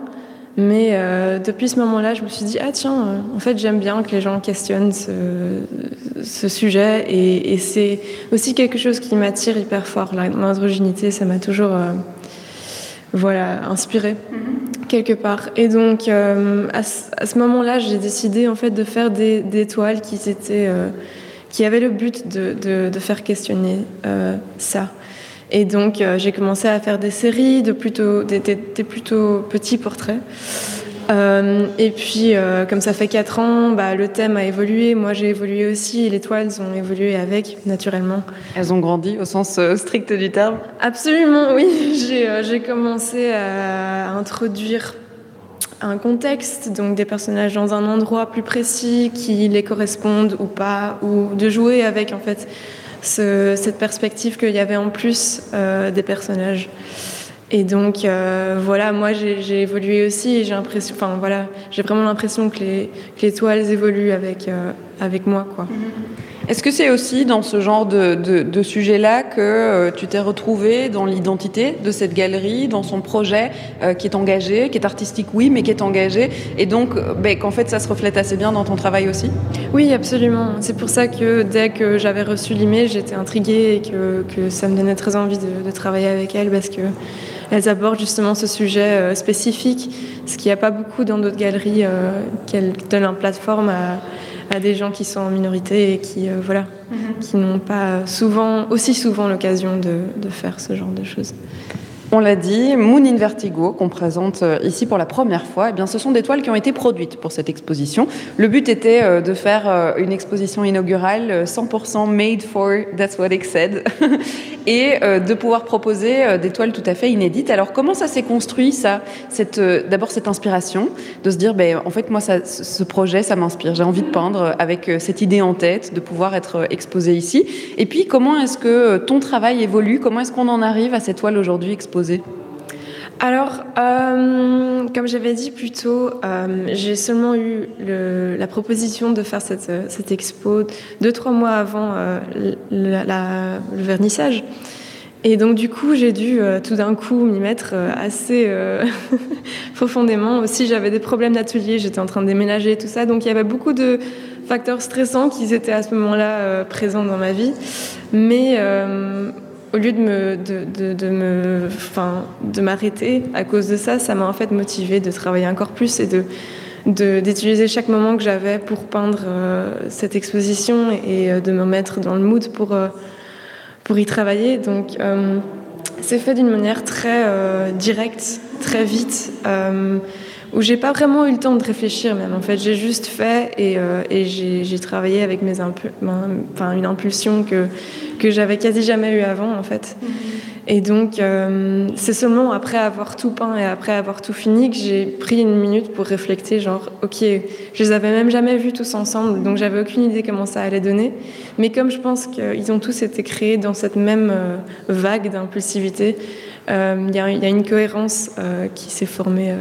C: Mais euh, depuis ce moment-là, je me suis dit, ah tiens, euh, en fait, j'aime bien que les gens questionnent ce, sujet. Et, et c'est aussi quelque chose qui m'attire hyper fort. L'androgynité, ça m'a toujours euh, voilà, inspiré mm-hmm. quelque part. Et donc, euh, à, ce moment-là, j'ai décidé en fait de faire des, toiles qui, étaient, qui avaient le but de, faire questionner ça. Et donc, euh, j'ai commencé à faire des séries de plutôt, des plutôt petits portraits. Euh, et puis, euh, comme ça fait quatre ans, bah, le thème a évolué. Moi, j'ai évolué aussi. Et les toiles ont évolué avec, naturellement.
A: Elles ont grandi au sens euh, strict du terme
C: Absolument, oui. *laughs* J'ai commencé à introduire un contexte, donc des personnages dans un endroit plus précis qui les correspondent ou pas, ou de jouer avec, en fait, ce, cette perspective qu'il y avait en plus des personnages. Et donc euh, voilà, moi j'ai évolué aussi et j'ai l'impression, enfin voilà, j'ai vraiment l'impression que les, que les toiles évoluent avec, euh, avec moi, quoi.
A: Mm-hmm. Est-ce que c'est aussi dans ce genre de, de, de sujet-là que euh, tu t'es retrouvé dans l'identité de cette galerie, dans son projet qui est engagé, qui est artistique, oui, mais qui est engagé, et donc ben, qu'en fait ça se reflète assez bien dans ton travail aussi?
C: Oui, absolument. C'est pour ça que dès que j'avais reçu l'email, j'étais intriguée et que, que, ça me donnait très envie de, de travailler avec elle parce que elles abordent justement ce sujet euh, spécifique, ce qu'il n'y a pas beaucoup dans d'autres galeries, euh, qu'elles donnent une plateforme à à des gens qui sont en minorité et qui, euh, voilà, mm -hmm. qui n'ont pas souvent, aussi souvent l'occasion de, de faire ce genre de choses.
A: On l'a dit, Moon in Vertigo, qu'on présente euh, ici pour la première fois, eh bien, ce sont des toiles qui ont été produites pour cette exposition. Le but était euh, de faire euh, une exposition inaugurale 100% made for That's What It Said *laughs* et de pouvoir proposer des toiles tout à fait inédites. Alors, comment ça s'est construit, ça D'abord, cette inspiration, de se dire, ben, en fait, moi, ce projet, ça m'inspire. J'ai envie de peindre avec cette idée en tête, de pouvoir être exposé ici. Et puis, comment est-ce que ton travail évolue? Comment est-ce qu'on en arrive à cette toile aujourd'hui exposée?
C: Alors, euh, comme j'avais dit plus tôt, euh, j'ai seulement eu la proposition de faire cette, cette, expo deux, trois mois avant euh, le vernissage. Et donc, du coup, j'ai dû euh, tout d'un coup m'y mettre euh, assez euh, *laughs* profondément. Aussi, j'avais des problèmes d'atelier, j'étais en train de déménager, tout ça. Donc, il y avait beaucoup de facteurs stressants qui étaient à ce moment-là présents dans ma vie. Mais au lieu de me, de, de, me, enfin, de m'arrêter à cause de ça, ça m'a en fait motivé de travailler encore plus et de d'utiliser chaque moment que j'avais pour peindre euh, cette exposition et euh, de me mettre dans le mood pour euh, pour y travailler. Donc c'est fait d'une manière très directe, très vite. Où j'ai pas vraiment eu le temps de réfléchir même en fait. J'ai juste fait et, euh, et j'ai travaillé avec mes enfin une impulsion que que j'avais quasi jamais eu avant en fait. Mm -hmm. et donc euh, c'est seulement après avoir tout peint et après avoir tout fini que j'ai pris une minute pour réfléchir genre ok je les avais même jamais vus tous ensemble donc j'avais aucune idée comment ça allait donner. Mais comme je pense qu'ils ont tous été créés dans cette même euh, vague d'impulsivité il euh, y, y, a une cohérence qui s'est formée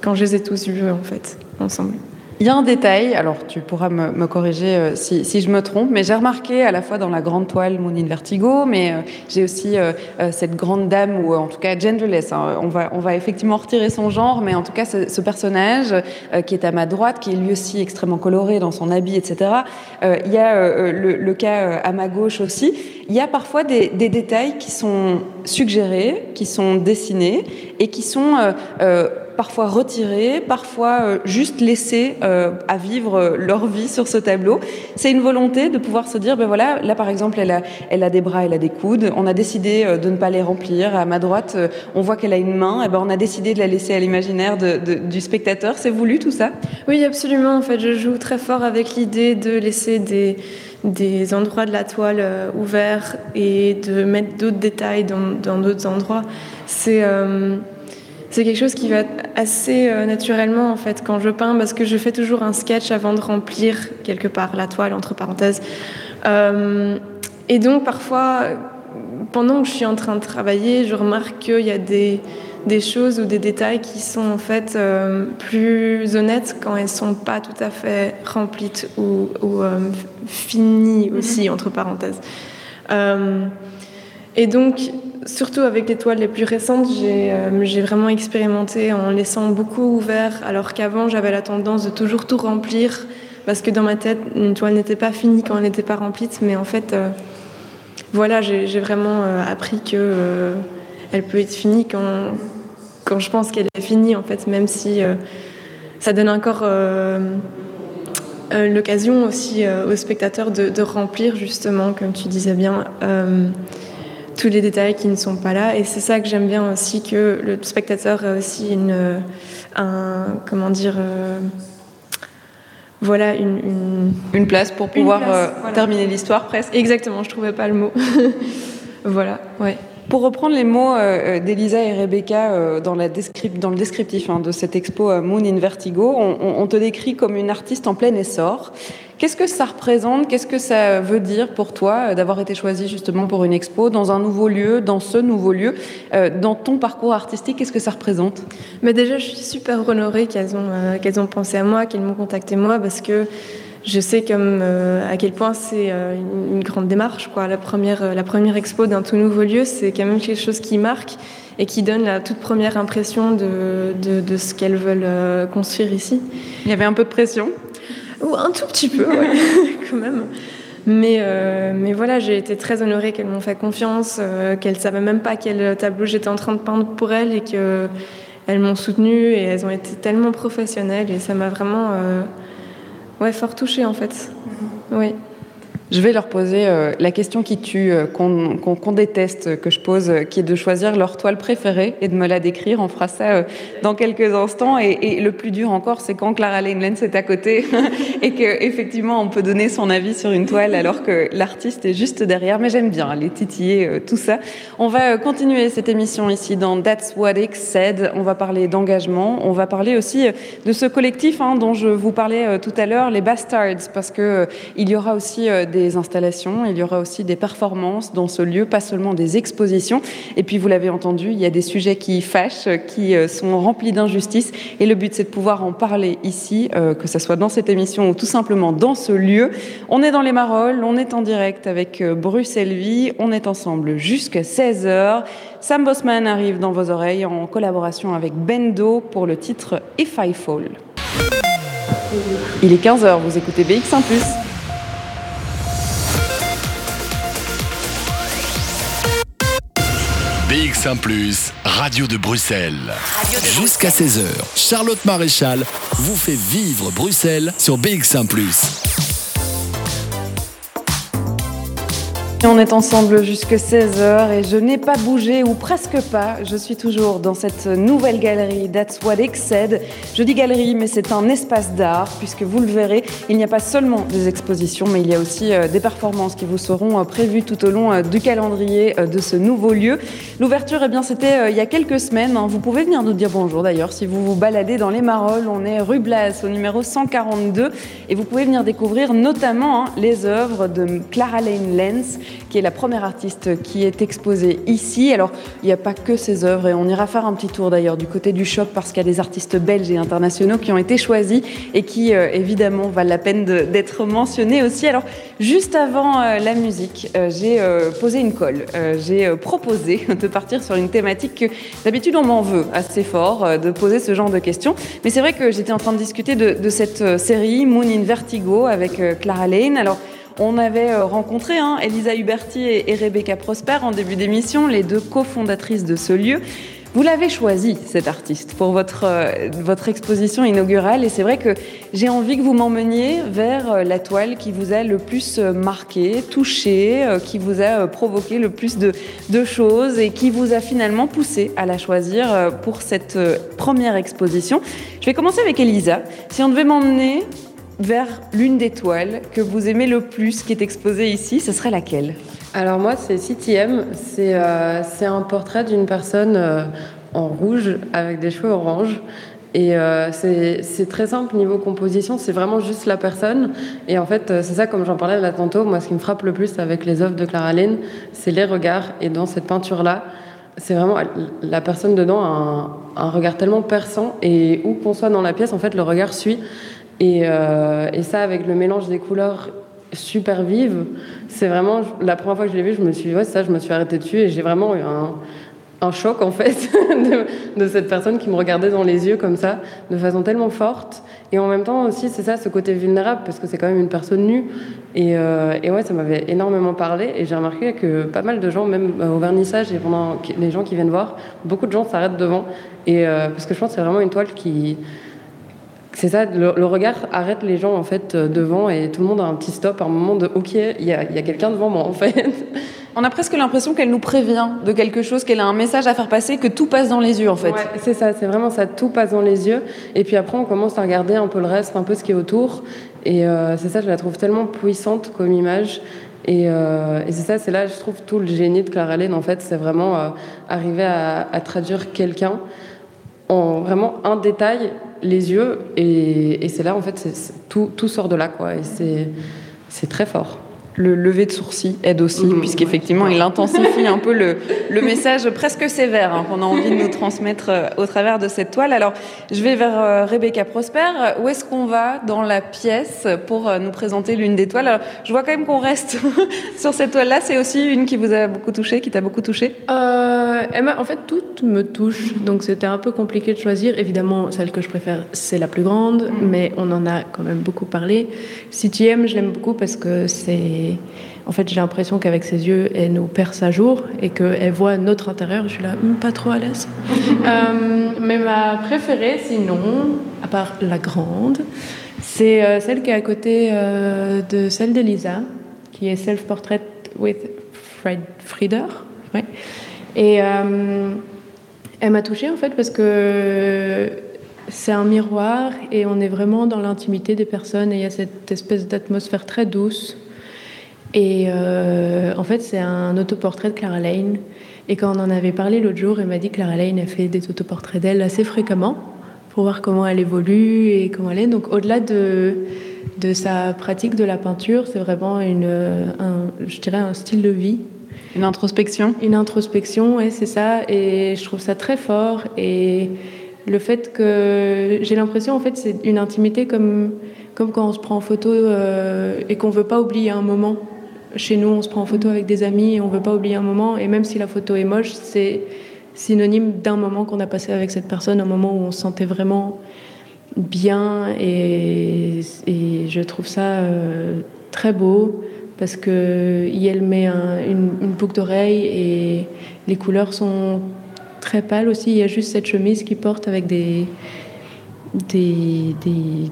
C: quand je les ai tous vus en fait ensemble.
A: Il y a un détail, alors tu pourras me, corriger euh, si, si je me trompe, mais j'ai remarqué à la fois dans la grande toile Moon in Vertigo, mais euh, j'ai aussi euh, cette grande dame, ou en tout cas genderless, hein, on, va, on va effectivement retirer son genre, mais en tout cas ce, personnage qui est à ma droite, qui est lui aussi extrêmement coloré dans son habit, etc. Il y a le, cas à ma gauche aussi. Il y a parfois des détails qui sont suggérés, qui sont dessinés et qui sont parfois retirés, parfois euh, juste laissés euh, à vivre euh, leur vie sur ce tableau. C'est une volonté de pouvoir se dire, ben voilà, là par exemple, elle a, elle a des bras, elle a des coudes, on a décidé de ne pas les remplir. À ma droite, on voit qu'elle a une main, et ben on a décidé de la laisser à l'imaginaire du spectateur. C'est voulu tout ça?
C: Oui, absolument. En fait, je joue très fort avec l'idée de laisser des des endroits de la toile ouverts et de mettre d'autres détails dans d'autres endroits. C'est c'est quelque chose qui va assez naturellement en fait quand je peins parce que je fais toujours un sketch avant de remplir quelque part la toile entre parenthèses. et donc parfois, pendant que je suis en train de travailler, je remarque qu'il y a des, des choses ou des détails qui sont en fait euh, plus honnêtes quand elles sont pas tout à fait remplies ou, ou euh, finies mhm. aussi, entre parenthèses. Euh, et donc, surtout avec les toiles les plus récentes, j'ai vraiment expérimenté en laissant beaucoup ouvert, alors qu'avant j'avais la tendance de toujours tout remplir, parce que dans ma tête, une toile n'était pas finie quand elle n'était pas remplie, mais en fait, voilà, j'ai vraiment appris que elle peut être finie quand, quand je pense qu'elle est finie, en fait, même si euh, ça donne encore euh, euh, l'occasion aussi aux spectateurs de, remplir, justement, comme tu disais bien, tous les détails qui ne sont pas là. Et c'est ça que j'aime bien aussi, que le spectateur a aussi une, un, comment dire, voilà, une,
A: une, place pour pouvoir terminer l'histoire presque.
C: Exactement, je trouvais pas le mot. *laughs* voilà, ouais.
A: Pour reprendre les mots euh, euh, d'Elisa et Rebecca euh, dans, le descriptif hein, de cette expo Moon in Vertigo, on, te décrit comme une artiste en plein essor. Qu'est-ce que ça représente? Qu'est-ce que ça veut dire pour toi d'avoir été choisie justement pour une expo dans un nouveau lieu, dans ce nouveau lieu Dans ton parcours artistique, qu'est-ce que ça représente?
C: Mais Déjà, je suis super honorée qu'elles ont, qu'elles ont pensé à moi, qu'elles m'ont contacté moi parce que je sais comme euh, à quel point c'est euh, une, grande démarche. Quoi. La, première, euh, la première expo d'un tout nouveau lieu, c'est quand même quelque chose qui marque et qui donne la toute première impression de, de, de ce qu'elles veulent construire ici.
A: Il y avait un peu de pression?
C: Ou un tout petit peu, ouais, *laughs* quand même. Mais, mais voilà, j'ai été très honorée qu'elles m'ont fait confiance, qu'elles ne savaient même pas quel tableau j'étais en train de peindre pour elles et qu'elles m'ont soutenue et elles ont été tellement professionnelles et ça m'a vraiment Ouais, fort touché en fait. Oui.
A: Je vais leur poser euh, la question qui tue, euh, qu'on déteste, que je pose, euh, qui est de choisir leur toile préférée et de me la décrire. On fera ça dans quelques instants. Et, le plus dur encore, c'est quand Clara Lane Lenz est à côté *laughs* et qu'effectivement, on peut donner son avis sur une toile alors que l'artiste est juste derrière. Mais j'aime bien les titiller, tout ça. On va continuer cette émission ici dans That's What It Said. On va parler d'engagement. On va parler aussi de ce collectif hein, dont je vous parlais tout à l'heure, les Bastards, parce que il y aura aussi des installations, il y aura aussi des performances dans ce lieu, pas seulement des expositions. Et puis, vous l'avez entendu, il y a des sujets qui fâchent, qui euh, sont remplis d'injustice. Et le but, c'est de pouvoir en parler ici, euh, que ce soit dans cette émission ou tout simplement dans ce lieu. On est dans les Marolles, on est en direct avec euh, Bruxelles Vie, on est ensemble jusqu'à 16h. Sam Bosman arrive dans vos oreilles en collaboration avec Bendo pour le titre If I Fall. Il est 15h, vous écoutez BX1 ⁇
B: BX1 ⁇ Radio de Bruxelles. Jusqu'à 16h, Charlotte Maréchal vous fait vivre Bruxelles sur BX1 ⁇
A: On est ensemble jusque 16h et je n'ai pas bougé ou presque pas. Je suis toujours dans cette nouvelle galerie That's What Said. Je dis galerie, mais c'est un espace d'art puisque vous le verrez, il n'y a pas seulement des expositions, mais il y a aussi euh, des performances qui vous seront euh, prévues tout au long euh, du calendrier de ce nouveau lieu. L'ouverture, eh bien, c'était il y a quelques semaines. Hein. Vous pouvez venir nous dire bonjour d'ailleurs si vous vous baladez dans les Marolles. On est rue Blas au numéro 142 et vous pouvez venir découvrir notamment hein, les œuvres de Clara Lane Lenz qui est la première artiste qui est exposée ici. Alors, il n'y a pas que ses œuvres, et on ira faire un petit tour d'ailleurs du côté du shop parce qu'il y a des artistes belges et internationaux qui ont été choisis et qui, euh, évidemment, valent la peine d'être mentionnés aussi. Alors, juste avant euh, la musique, euh, j'ai posé une colle. j'ai proposé *laughs* de partir sur une thématique que d'habitude on m'en veut assez fort de poser ce genre de questions. Mais c'est vrai que j'étais en train de discuter de, de cette série Moon in Vertigo avec Clara Lane. Alors, on avait euh, rencontré hein, Elisa Huberti et, Rebecca Prosper en début d'émission, les deux cofondatrices de ce lieu. Vous l'avez choisi, cet artiste, pour votre, euh, votre exposition inaugurale. Et c'est vrai que j'ai envie que vous m'emmeniez vers euh, la toile qui vous a le plus marqué, touché, qui vous a provoqué le plus de, de, choses et qui vous a finalement poussé à la choisir pour cette première exposition. Je vais commencer avec Elisa. Si on devait m'emmener vers l'une des toiles que vous aimez le plus qui est exposée ici, ce serait laquelle
D: Alors moi, c'est CTM. C'est euh, un portrait d'une personne euh, en rouge avec des cheveux orange. Et euh, c'est très simple niveau composition, c'est vraiment juste la personne. Et en fait, c'est ça, comme j'en parlais là tantôt, moi ce qui me frappe le plus avec les œuvres de Clara Lane, c'est les regards. Et dans cette peinture-là, c'est vraiment la personne dedans a un, un, regard tellement perçant. Et où qu'on soit dans la pièce, en fait, le regard suit. Et, euh, et ça, avec le mélange des couleurs super vives, c'est vraiment la première fois que je l'ai vu, je me suis, ouais, ça, je me suis arrêtée dessus et j'ai vraiment eu un un choc en fait *laughs* de, cette personne qui me regardait dans les yeux comme ça, de façon tellement forte. Et en même temps aussi, c'est ça, ce côté vulnérable, parce que c'est quand même une personne nue. Et, euh, et ouais, ça m'avait énormément parlé. Et j'ai remarqué que pas mal de gens, même euh, au vernissage et pendant les gens qui viennent voir, beaucoup de gens s'arrêtent devant. Et euh, parce que je pense que c'est vraiment une toile qui c'est ça, le, regard arrête les gens en fait devant et tout le monde a un petit stop, un moment de ok, il y a, y a quelqu'un devant moi en fait.
A: On a presque l'impression qu'elle nous prévient de quelque chose, qu'elle a un message à faire passer, que tout passe dans les yeux en fait.
D: Ouais, c'est ça, c'est vraiment ça, tout passe dans les yeux. Et puis après, on commence à regarder un peu le reste, un peu ce qui est autour. Et euh, c'est ça, je la trouve tellement puissante comme image. Et, euh, et c'est ça, c'est là, je trouve tout le génie de Clara Lane en fait, c'est vraiment euh, arriver à, à traduire quelqu'un en vraiment un détail, les yeux. Et, c'est là en fait, tout, tout sort de là quoi. Et c'est très fort
A: le lever de sourcil aide aussi, mmh. puisqu'effectivement, il intensifie un peu le, le message presque sévère hein, qu'on a envie de nous transmettre euh, au travers de cette toile. Alors, je vais vers euh, Rebecca Prosper. Où est-ce qu'on va dans la pièce pour euh, nous présenter l'une des toiles? Alors, Je vois quand même qu'on reste *laughs* sur cette toile-là. C'est aussi une qui vous a beaucoup touché, qui t'a beaucoup touché?
E: Euh, Emma, En fait, toutes me touchent, donc c'était un peu compliqué de choisir. Évidemment, celle que je préfère, c'est la plus grande, mmh. mais on en a quand même beaucoup parlé. CTM, je l'aime beaucoup parce que c'est en fait, j'ai l'impression qu'avec ses yeux, elle nous perce à jour et qu'elle voit notre intérieur. Je suis là, hmm, pas trop à l'aise. *laughs* euh, mais ma préférée, sinon, à part la grande, c'est euh, celle qui est à côté euh, de celle d'Elisa, qui est Self-Portrait with Frieder. Ouais. Et elle m'a touchée en fait parce que c'est un miroir et on est vraiment dans l'intimité des personnes et il y a cette espèce d'atmosphère très douce et euh, en fait, c'est un autoportrait de Clara Lane. Et quand on en avait parlé l'autre jour, elle m'a dit que Clara Lane a fait des autoportraits d'elle assez fréquemment pour voir comment elle évolue et comment elle est. Donc au-delà de, de sa pratique de la peinture, c'est vraiment une, un, je dirais un style de vie.
A: Une introspection
E: Une introspection, oui, c'est ça. Et je trouve ça très fort. Et le fait que j'ai l'impression, en fait, c'est une intimité comme, comme quand on se prend en photo euh, et qu'on veut pas oublier un moment. Chez nous, on se prend en photo avec des amis et on veut pas oublier un moment. Et même si la photo est moche, c'est synonyme d'un moment qu'on a passé avec cette personne, un moment où on se sentait vraiment bien. Et, et je trouve ça euh, très beau parce que elle met un, une, une boucle d'oreille et les couleurs sont très pâles aussi. Il y a juste cette chemise qui porte avec des des, des,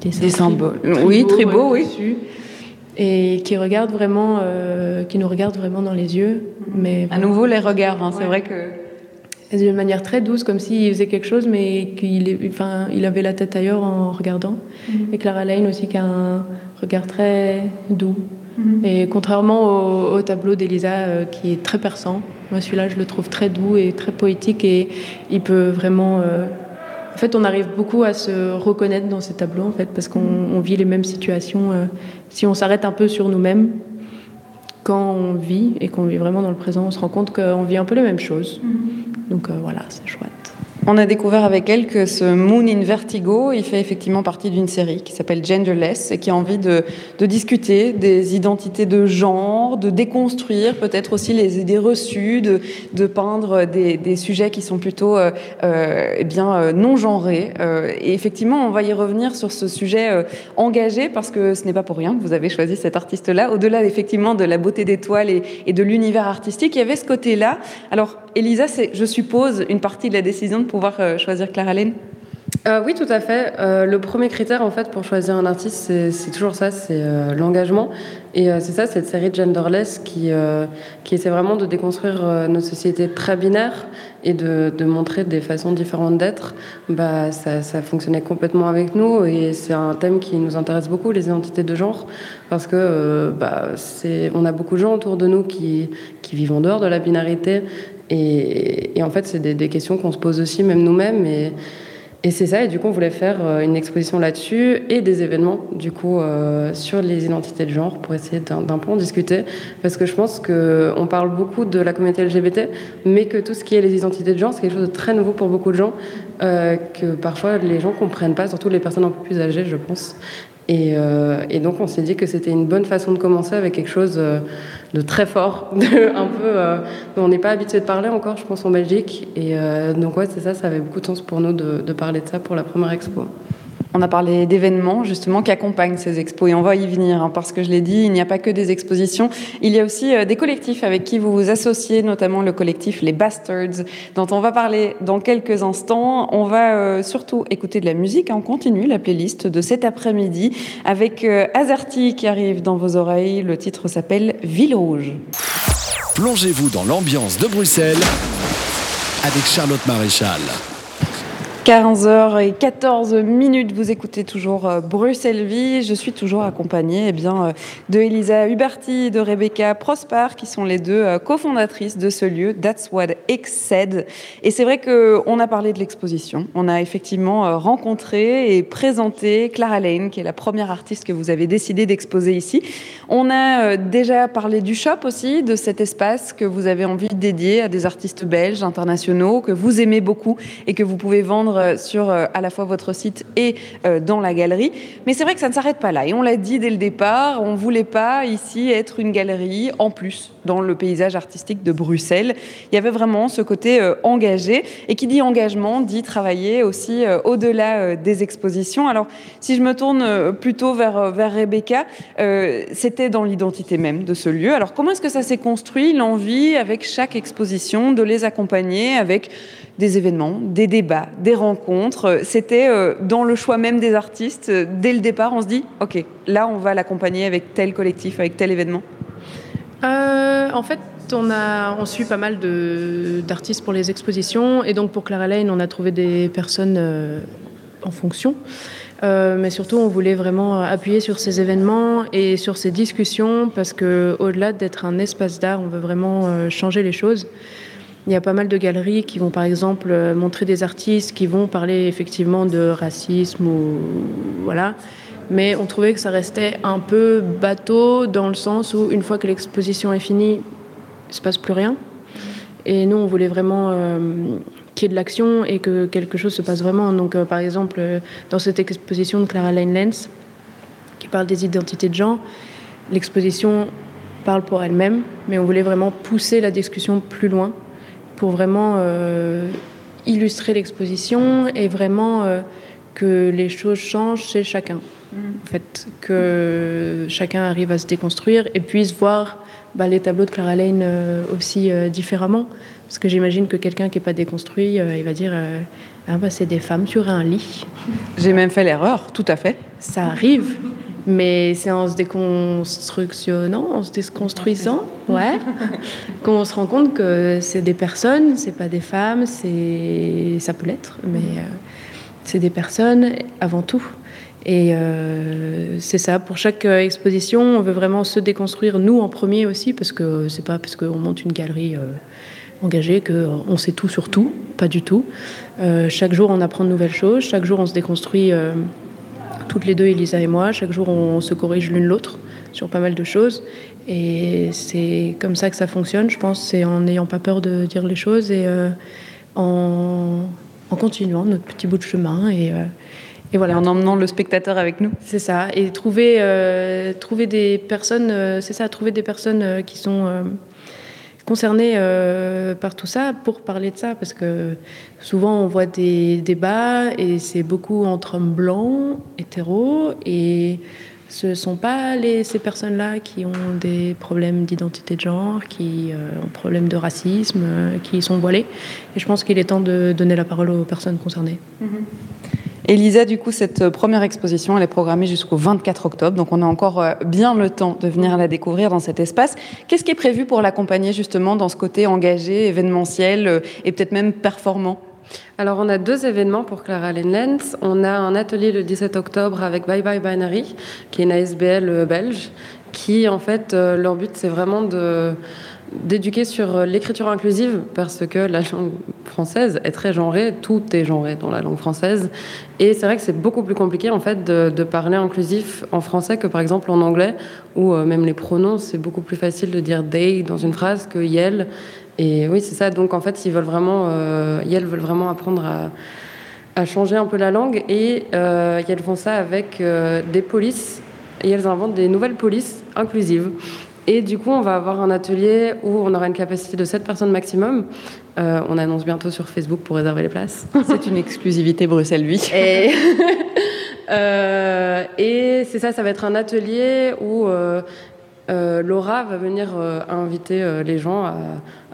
E: des,
A: des symboles. Oui, très beau, oui. Dessus
E: et qui regarde vraiment, euh, qui nous regarde vraiment dans les yeux. Mais
A: à nouveau les regards, hein, c'est vrai que
E: de manière très douce, comme s'il faisait quelque chose, mais qu'il enfin, il avait la tête ailleurs en regardant. Mm-hmm. Et Clara Lane aussi qui a un regard très doux. Mm-hmm. Et contrairement au, tableau d'Elisa euh, qui est très perçant, moi celui-là je le trouve très doux et très poétique et il peut vraiment euh, en fait, on arrive beaucoup à se reconnaître dans ces tableaux, en fait, parce qu'on vit les mêmes situations. Euh, si on s'arrête un peu sur nous-mêmes, quand on vit et qu'on vit vraiment dans le présent, on se rend compte qu'on vit un peu les mêmes choses. Mm-hmm. Donc euh, voilà, c'est chouette.
A: On a découvert avec elle que ce Moon in Vertigo, il fait effectivement partie d'une série qui s'appelle Genderless et qui a envie de, de, discuter des identités de genre, de déconstruire peut-être aussi les idées reçues, de, de peindre des, des, sujets qui sont plutôt euh, euh, eh bien euh, non genrés. Euh, et effectivement, on va y revenir sur ce sujet engagé parce que ce n'est pas pour rien que vous avez choisi cet artiste-là. Au-delà effectivement de la beauté des toiles et, et de l'univers artistique, il y avait ce côté-là. Alors, Elisa, c'est, je suppose, une partie de la décision de pouvoir euh, choisir Clara Lane?
D: Euh, oui, tout à fait. Euh, le premier critère, en fait, pour choisir un artiste, c'est toujours ça, c'est l'engagement. Et c'est ça, cette série Genderless qui, qui essaie vraiment de déconstruire notre société très binaire et de, montrer des façons différentes d'être. Bah, ça, ça fonctionnait complètement avec nous et c'est un thème qui nous intéresse beaucoup, les identités de genre, parce que bah, on a beaucoup de gens autour de nous qui, qui vivent en dehors de la binarité, Et, en fait, c'est des, questions qu'on se pose aussi, même nous-mêmes. Et, c'est ça, et du coup, on voulait faire euh, une exposition là-dessus et des événements, du coup, euh, sur les identités de genre pour essayer d'un peu en discuter. Parce que je pense qu'on parle beaucoup de la communauté LGBT, mais que tout ce qui est les identités de genre, c'est quelque chose de très nouveau pour beaucoup de gens, euh, que parfois les gens comprennent pas, surtout les personnes un peu plus âgées, je pense. Et, et donc, on s'est dit que c'était une bonne façon de commencer avec quelque chose de très fort, *laughs* de, un peu, euh, on n'est pas habitué de parler encore, je pense, en Belgique. Et euh, donc, ouais, c'est ça, ça avait beaucoup de sens pour nous de, de parler de ça pour la première expo.
A: On a parlé d'événements justement qui accompagnent ces expos et on va y venir hein, parce que je l'ai dit, il n'y a pas que des expositions, il y a aussi euh, des collectifs avec qui vous vous associez, notamment le collectif Les Bastards dont on va parler dans quelques instants. On va euh, surtout écouter de la musique, hein. on continue la playlist de cet après-midi avec euh, Azerty qui arrive dans vos oreilles. Le titre s'appelle Ville Rouge.
B: Plongez-vous dans l'ambiance de Bruxelles avec Charlotte Maréchal.
A: 15h14 minutes, vous écoutez toujours euh, Bruxelles Vie. Je suis toujours accompagnée eh bien, euh, de Elisa Huberti de Rebecca Prosper, qui sont les deux euh, cofondatrices de ce lieu, That's What Said. Et c'est vrai qu'on a parlé de l'exposition. On a effectivement rencontré et présenté Clara Lane, qui est la première artiste que vous avez décidé d'exposer ici. On a déjà parlé du shop aussi, de cet espace que vous avez envie de dédier à des artistes belges, internationaux, que vous aimez beaucoup et que vous pouvez vendre euh, sur euh, à la fois votre site et euh, dans la galerie. Mais c'est vrai que ça ne s'arrête pas là. Et on l'a dit dès le départ, on ne voulait pas ici être une galerie en plus dans le paysage artistique de Bruxelles. Il y avait vraiment ce côté engagé. Et qui dit engagement dit travailler aussi au-delà des expositions. Alors, si je me tourne plutôt vers, vers Rebecca, c'était dans l'identité même de ce lieu. Alors, comment est-ce que ça s'est construit, l'envie, avec chaque exposition, de les accompagner avec des événements, des débats, des rencontres. C'était euh, dans le choix même des artistes. Dès le départ, on se dit, OK, là, on va l'accompagner avec tel collectif, avec tel événement.
E: Euh, en fait, on, a, on suit pas mal d'artistes pour les expositions. Et donc, pour Clara Lane, on a trouvé des personnes euh, en fonction. mais surtout, on voulait vraiment appuyer sur ces événements et sur ces discussions parce que, au-delà d'être un espace d'art, on veut vraiment changer les choses. Il y a pas mal de galeries qui vont par exemple euh, montrer des artistes qui vont parler effectivement de racisme ou voilà. Mais on trouvait que ça restait un peu bateau dans le sens où une fois que l'exposition est finie, il se passe plus rien. Et nous, on voulait vraiment euh, qu'il y ait de l'action et que quelque chose se passe vraiment. Donc, euh, par exemple, dans cette exposition de Clara Lane Lenz, qui parle des identités de genre, l'exposition parle pour elle-même, mais on voulait vraiment pousser la discussion plus loin pour vraiment euh, illustrer l'exposition et vraiment euh, que les choses changent chez chacun. Mm. En fait, que chacun arrive à se déconstruire et puisse voir bah, les tableaux de Clara Lane euh, aussi différemment. Parce que j'imagine que quelqu'un qui n'est pas déconstruit, il va dire ah, bah, c'est des femmes sur un lit.
A: J'ai même fait l'erreur, tout à fait.
E: Ça arrive. Mais c'est en se déconstructionnant, en se déconstruisant, ouais, *laughs* qu'on se rend compte que c'est des personnes, c'est pas des femmes, c'est ça peut l'être, mais euh, c'est des personnes avant tout. Et euh, c'est ça, pour chaque euh, exposition, on veut vraiment se déconstruire, nous en premier aussi, parce que c'est pas parce qu'on monte une galerie engagée qu'on sait tout sur tout, pas du tout. chaque jour, on apprend de nouvelles choses, chaque jour, on se déconstruit toutes les deux, Elisa et moi. Chaque jour, on se corrige l'une l'autre sur pas mal de choses. Et c'est comme ça que ça fonctionne, je pense. C'est en n'ayant pas peur de dire les choses et euh, en, continuant notre petit bout de chemin. Et, euh,
A: et voilà. en emmenant le spectateur avec nous.
E: C'est ça. Et trouver, euh, trouver des personnes, c'est ça, trouver des personnes qui sont concernés euh, par tout ça pour parler de ça parce que souvent on voit des débats et c'est beaucoup entre hommes blancs, hétéros et ce sont pas ces personnes-là qui ont des problèmes d'identité de genre, qui euh, ont problèmes de racisme, euh, qui sont voilés. Et je pense qu'il est temps de donner la parole aux personnes concernées.
A: Mm-hmm. Elisa, du coup, cette euh, première exposition, elle est programmée jusqu'au 24 octobre, donc on a encore euh, bien le temps de venir la découvrir dans cet espace. Qu'est-ce qui est prévu pour l'accompagner justement dans ce côté engagé, événementiel euh, et peut-être même performant?
D: Alors, on a deux événements pour Clara Lenz. On a un atelier le 17 octobre avec Bye Bye Binary, qui est une ASBL belge, qui, en fait, leur but, c'est vraiment de d'éduquer sur l'écriture inclusive parce que la langue française est très genrée, tout est genré dans la langue française. Et c'est vrai que c'est beaucoup plus compliqué en fait de, parler inclusif en français que par exemple en anglais, où euh, même les pronoms, c'est beaucoup plus facile de dire they dans une phrase que yell. Et oui, c'est ça. Donc en fait, ils veulent vraiment, euh, veulent vraiment apprendre à, changer un peu la langue. Et euh, elles font ça avec euh, des polices. Et elles inventent des nouvelles polices inclusives. Et du coup, on va avoir un atelier où on aura une capacité de 7 personnes maximum. Euh, on annonce bientôt sur Facebook pour réserver les places. *laughs*
A: C'est une exclusivité Bruxelles, oui.
D: Et, *laughs* euh, et c'est ça, ça va être un atelier où euh, Laura va venir inviter les gens à,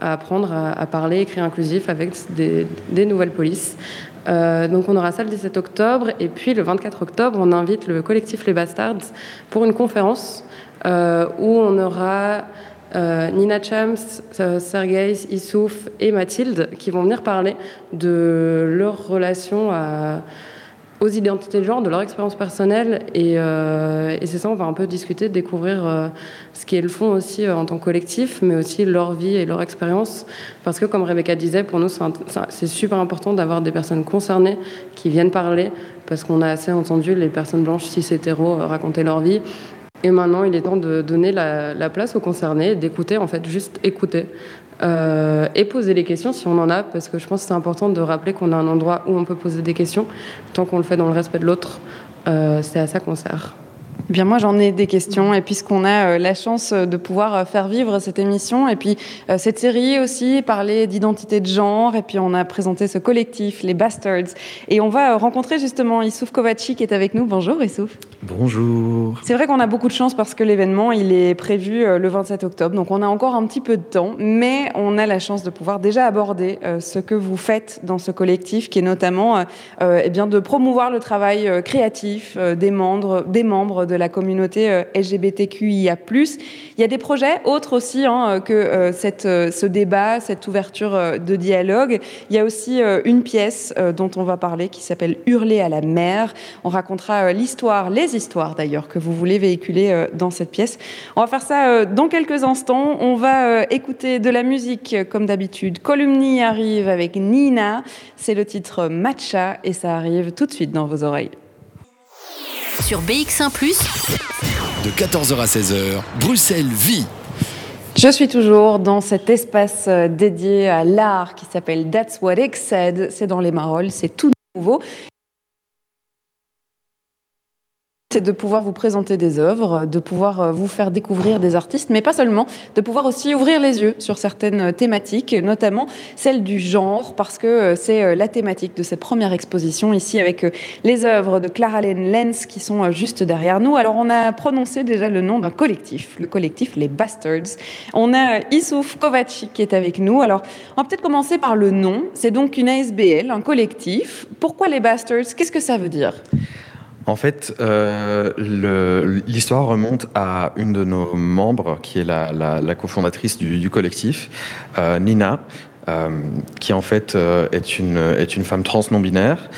D: apprendre à, parler, écrire inclusif avec des, des nouvelles polices. donc on aura ça le 17 octobre et puis le 24 octobre on invite le collectif Les Bastards pour une conférence où on aura euh, Nina Chams, euh, Sergei Issouf et Mathilde qui vont venir parler de leur relation aux identités de genre, de leur expérience personnelle. Et, c'est ça, on va un peu discuter, découvrir ce qu'elles font aussi en tant que collectif, mais aussi leur vie et leur expérience. Parce que, comme Rebecca disait, pour nous, c'est super important d'avoir des personnes concernées qui viennent parler, parce qu'on a assez entendu les personnes blanches cis hétéros raconter leur vie. Et maintenant, il est temps de donner la, place aux concernés, d'écouter, en fait, juste écouter. Euh, et poser les questions si on en a, parce que je pense que c'est important de rappeler qu'on a un endroit où on peut poser des questions, tant qu'on le fait dans le respect de l'autre. Euh, c'est à ça qu'on sert.
A: Bien, moi, j'en ai des questions. Et puisqu'on a euh, la chance de pouvoir euh, faire vivre cette émission, et puis euh, cette série aussi, parler d'identité de genre, et puis on a présenté ce collectif, les Bastards. Et on va rencontrer justement Issouf Kovaci qui est avec nous. Bonjour, Issouf.
G: Bonjour.
A: C'est vrai qu'on a beaucoup de chance parce que l'événement, il est prévu le 27 octobre. Donc on a encore un petit peu de temps, mais on a la chance de pouvoir déjà aborder ce que vous faites dans ce collectif, qui est notamment eh bien, de promouvoir le travail créatif des membres, des membres de la communauté euh, LGBTQIA+. Il y a des projets autres aussi hein, que euh, cette, euh, ce débat, cette ouverture de dialogue. Il y a aussi une pièce dont on va parler qui s'appelle Hurler à la mer. On racontera l'histoire, les histoires d'ailleurs, que vous voulez véhiculer dans cette pièce. On va faire ça dans quelques instants. On va écouter de la musique comme d'habitude. Columni arrive avec Nina. C'est le titre Matcha et ça arrive tout de suite dans vos oreilles
F: sur BX1 ⁇
B: de 14h à 16h, Bruxelles vit.
A: Je suis toujours dans cet espace euh, dédié à l'art qui s'appelle That's What It Said. C'est dans les Marolles, c'est tout nouveau c'est de pouvoir vous présenter des œuvres, de pouvoir euh, vous faire découvrir des artistes, mais pas seulement, de pouvoir aussi ouvrir les yeux sur certaines thématiques, notamment celle du genre, parce que euh, c'est euh, la thématique de cette première exposition ici avec les œuvres de Clara Lane Lenz qui sont juste derrière nous. Alors on a prononcé déjà le nom d'un collectif, le collectif Les Bastards. On a Issouf Kovaci qui est avec nous. Alors on va peut-être commencer par le nom. C'est donc une ASBL, un collectif. Pourquoi les Bastards? Qu'est-ce que ça veut dire?
G: En fait, euh, l'histoire remonte à une de nos membres, qui est la, cofondatrice du, collectif, euh, Nina, euh, qui en fait est, une, est une femme trans non-binaire.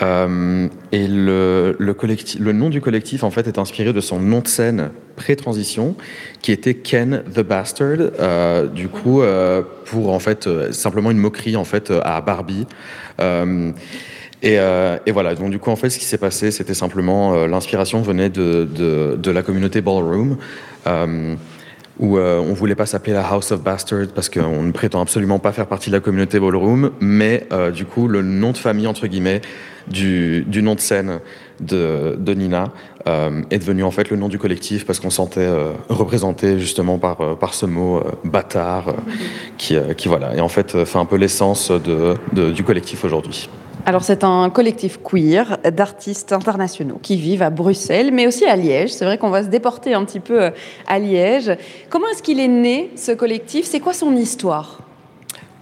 G: et le, le, nom du collectif en fait est inspiré de son nom de scène pré-transition, qui était Ken the Bastard. du coup, pour en fait simplement une moquerie en fait à Barbie. Euh, et, voilà, donc du coup, en fait, ce qui s'est passé, c'était simplement euh, l'inspiration venait de, de, la communauté Ballroom, euh, où on voulait pas s'appeler la House of Bastards parce qu'on ne prétend absolument pas faire partie de la communauté Ballroom, mais du coup, le nom de famille, entre guillemets, du, du nom de scène de, de Nina est devenu en fait le nom du collectif parce qu'on sentait représenté justement par, par ce mot bâtard qui, qui, voilà, et en fait fait un peu l'essence de, du collectif aujourd'hui.
A: Alors c'est un collectif queer d'artistes internationaux qui vivent à Bruxelles, mais aussi à Liège. C'est vrai qu'on va se déporter un petit peu euh, à Liège. Comment est-ce qu'il est né, ce collectif? C'est quoi son histoire?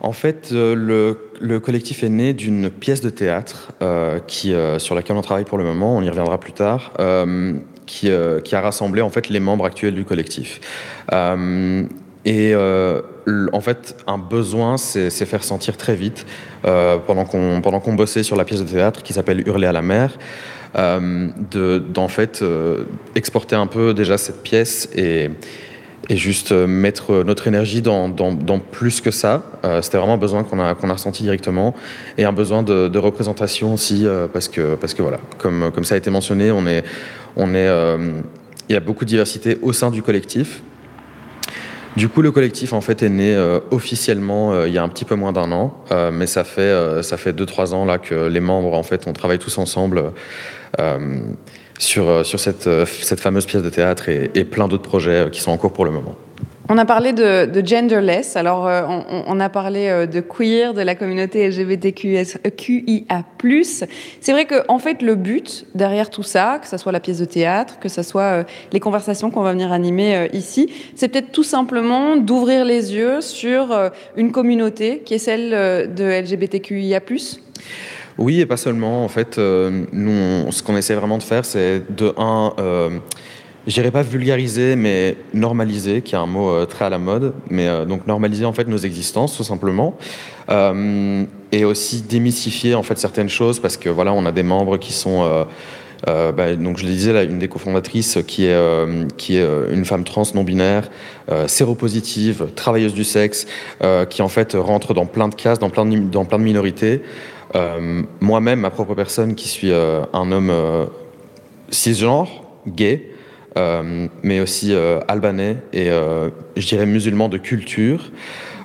G: En fait, euh, le, collectif est né d'une pièce de théâtre euh, qui, sur laquelle on travaille pour le moment, on y reviendra plus tard, qui, qui, a rassemblé en fait les membres actuels du collectif. Et euh, en fait, un besoin s'est faire sentir très vite euh, pendant qu'on pendant bossait sur la pièce de théâtre qui s'appelle Hurler à la mer, euh, d'en fait exporter un peu déjà cette pièce et et juste mettre notre énergie dans, dans, dans plus que ça. C'était vraiment un besoin qu'on a, qu'on a ressenti directement et un besoin de, de représentation aussi parce, que, parce que voilà, comme, comme ça a été mentionné, on est, on est, il y a beaucoup de diversité au sein du collectif. Du coup, le collectif en fait est né euh, officiellement euh, il y a un petit peu moins d'un an, euh, mais ça fait ça fait deux trois ans là que les membres en fait on travaille tous ensemble sur sur cette fameuse pièce de théâtre et plein d'autres projets qui sont en cours pour le moment.
A: On a parlé de, genderless, alors euh, on, a parlé euh, de queer, de la communauté LGBTQIA+. C'est vrai que en fait le but derrière tout ça, que ce soit la pièce de théâtre, que ce soit euh, les conversations qu'on va venir animer ici, c'est peut-être tout simplement d'ouvrir les yeux sur une communauté qui est celle de LGBTQIA+.
G: Oui, et pas seulement. En fait, nous, ce qu'on essaie vraiment de faire, c'est de un je dirais pas vulgariser, mais normaliser, qui est un mot euh, très à la mode, mais euh, donc normaliser en fait nos existences tout simplement, euh, et aussi démystifier en fait certaines choses parce que voilà, on a des membres qui sont bah, donc je le disais une des cofondatrices qui est qui est une femme trans non binaire, séropositive, travailleuse du sexe, qui en fait rentre dans plein de cases, dans plein de, dans plein de minorités. Moi-même, ma propre personne, qui suis un homme cisgenre, gay, mais aussi euh, albanais et euh, je dirais musulman de culture.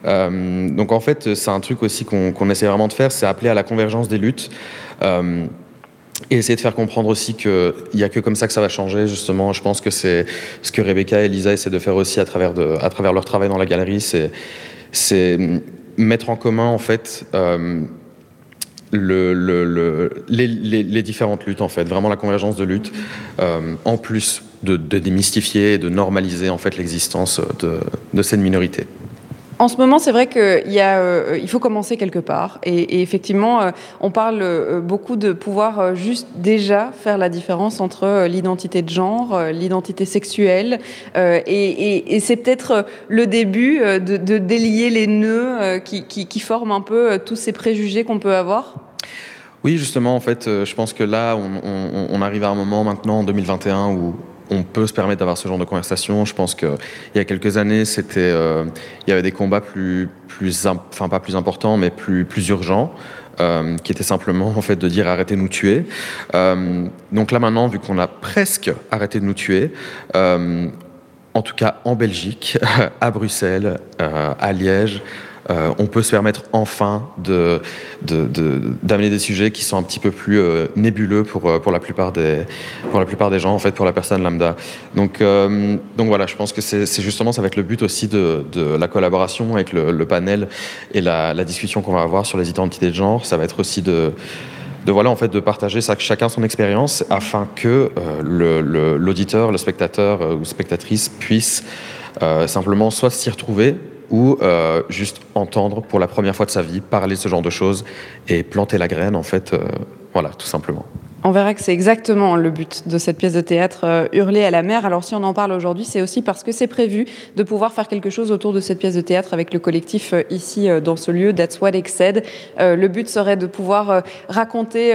G: donc en fait, c'est un truc aussi qu'on essaie vraiment de faire, c'est appeler à la convergence des luttes. Et essayer de faire comprendre aussi qu'il n'y a que comme ça que ça va changer, justement. Je pense que c'est ce que Rebecca et Elisa essaient de faire aussi à travers, à travers leur travail dans la galerie, c'est mettre en commun, en fait, le, le, les, les, différentes luttes, en fait, vraiment la convergence de luttes, en plus de, démystifier et de normaliser en fait l'existence de, de cette minorité.
A: En ce moment, c'est vrai qu'il euh, il faut commencer quelque part. Et, effectivement, euh, on parle euh, beaucoup de pouvoir juste déjà faire la différence entre l'identité de genre, l'identité sexuelle. et, c'est peut-être le début de, délier les nœuds qui, forment un peu tous ces préjugés qu'on peut avoir.
G: Oui, justement, en fait, je pense que là, on, on arrive à un moment maintenant, en 2021, où on peut se permettre d'avoir ce genre de conversation. Je pense qu'il y a quelques années, c'était, euh, il y avait des combats plus, plus, enfin pas plus importants, mais plus, plus urgents. Euh, qui étaient simplement en fait de dire arrêtez de nous tuer. Euh, donc là maintenant, vu qu'on a presque arrêté de nous tuer, en tout cas en Belgique, *laughs* à Bruxelles, à Liège, euh, on peut se permettre enfin de, d'amener des sujets qui sont un petit peu plus euh, nébuleux pour, euh, pour, la plupart des, gens, en fait, pour la personne lambda. Donc, voilà, je pense que c'est, justement, ça va être le but aussi de, la collaboration avec le, panel et la, discussion qu'on va avoir sur les identités de genre. Ça va être aussi de de voilà en fait de partager chacun son expérience afin que l'auditeur, le, spectateur ou spectatrice puisse simplement soit s'y retrouver ou euh, juste entendre pour la première fois de sa vie parler ce genre de choses et planter la graine, en fait, euh, voilà, tout simplement.
A: On verra que c'est exactement le but de cette pièce de théâtre euh, Hurler à la mer. Alors si on en parle aujourd'hui, c'est aussi parce que c'est prévu de pouvoir faire quelque chose autour de cette pièce de théâtre avec le collectif euh, ici euh, dans ce lieu, That's What Exced. le but serait de pouvoir raconter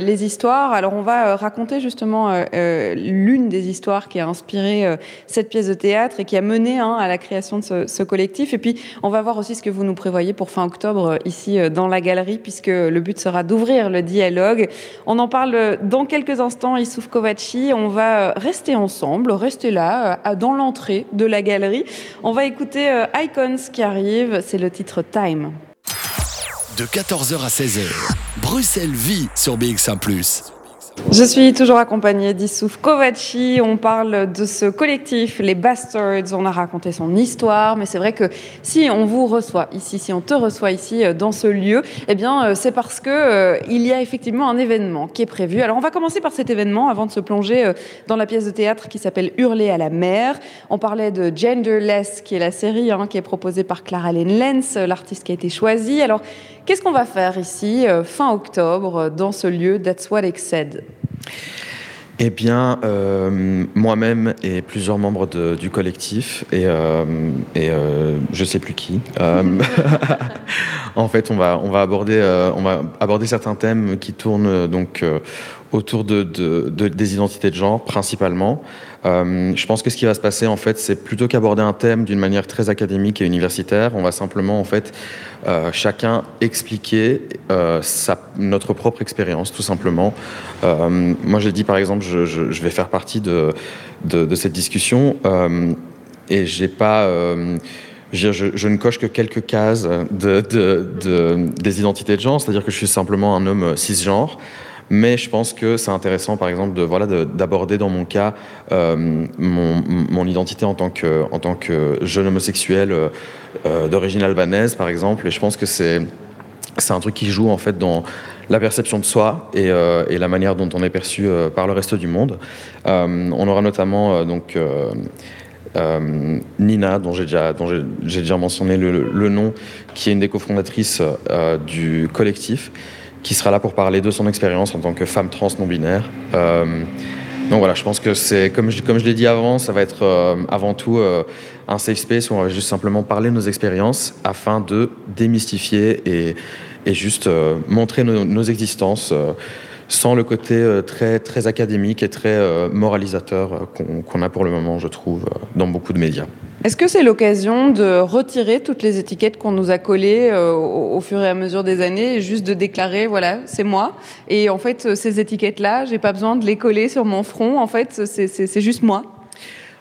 A: les histoires. Alors on va raconter justement l'une des histoires qui a inspiré cette pièce de théâtre et qui a mené hein, à la création de ce, ce, collectif. Et puis on va voir aussi ce que vous nous prévoyez pour fin octobre ici dans la galerie, puisque le but sera d'ouvrir le dialogue. On en parle dans quelques instants, Issouf Kovaci, on va euh, rester ensemble, rester là, euh, dans l'entrée de la galerie. On va écouter euh, Icons qui arrive, c'est le titre Time.
B: De 14h à 16h, Bruxelles vit sur BX1 ⁇
A: je suis toujours accompagnée d'Issouf Kovaci. On parle de ce collectif, les Bastards. On a raconté son histoire, mais c'est vrai que si on vous reçoit ici, si on te reçoit ici euh, dans ce lieu, eh bien, euh, c'est parce que euh, il y a effectivement un événement qui est prévu. Alors, on va commencer par cet événement avant de se plonger dans la pièce de théâtre qui s'appelle Hurler à la mer. On parlait de Genderless, qui est la série hein, qui est proposée par Clara Lane Lenz, l'artiste qui a été choisie. Alors, Qu'est-ce qu'on va faire ici, euh, fin octobre, dans ce lieu? That's What Said
G: eh bien, euh, moi-même et plusieurs membres du collectif et, euh, et je sais plus qui. *laughs* en fait, on va on va aborder on va aborder certains thèmes qui tournent donc autour de, des identités de genre principalement. Euh, je pense que ce qui va se passer en fait, c'est plutôt qu'aborder un thème d'une manière très académique et universitaire, on va simplement en fait euh, chacun expliquer euh, notre propre expérience tout simplement. moi, j'ai dit par exemple, je, vais faire partie de, cette discussion et j'ai pas je, ne coche que quelques cases de, de, des identités de genre, c'est-à-dire que je suis simplement un homme cisgenre. Mais je pense que c'est intéressant, par exemple, de voilà d'aborder dans mon cas euh, mon, identité en tant que jeune homosexuel euh, euh, d'origine albanaise, par exemple. Et je pense que c'est c'est un truc qui joue en fait dans la perception de soi et, la manière dont on est perçu par le reste du monde. on aura notamment donc Nina, dont j'ai déjà, déjà mentionné le, nom, qui est une des cofondatrices du collectif qui sera là pour parler de son expérience en tant que femme trans non binaire. Euh, donc voilà, je pense que c'est, comme je, comme je l'ai dit avant, ça va être euh, avant tout euh, un safe space où on va juste simplement parler de nos expériences afin de démystifier et, et juste montrer nos, nos existences sans le côté très, très académique et très moralisateur qu'on a pour le moment, je trouve, dans beaucoup de médias.
A: Est-ce que c'est l'occasion de retirer toutes les étiquettes qu'on nous a collées euh, au, fur et à mesure des années et juste de déclarer, voilà, c'est moi. Et en fait, ces étiquettes-là, j'ai pas besoin de les coller sur mon front. En fait, c'est juste moi.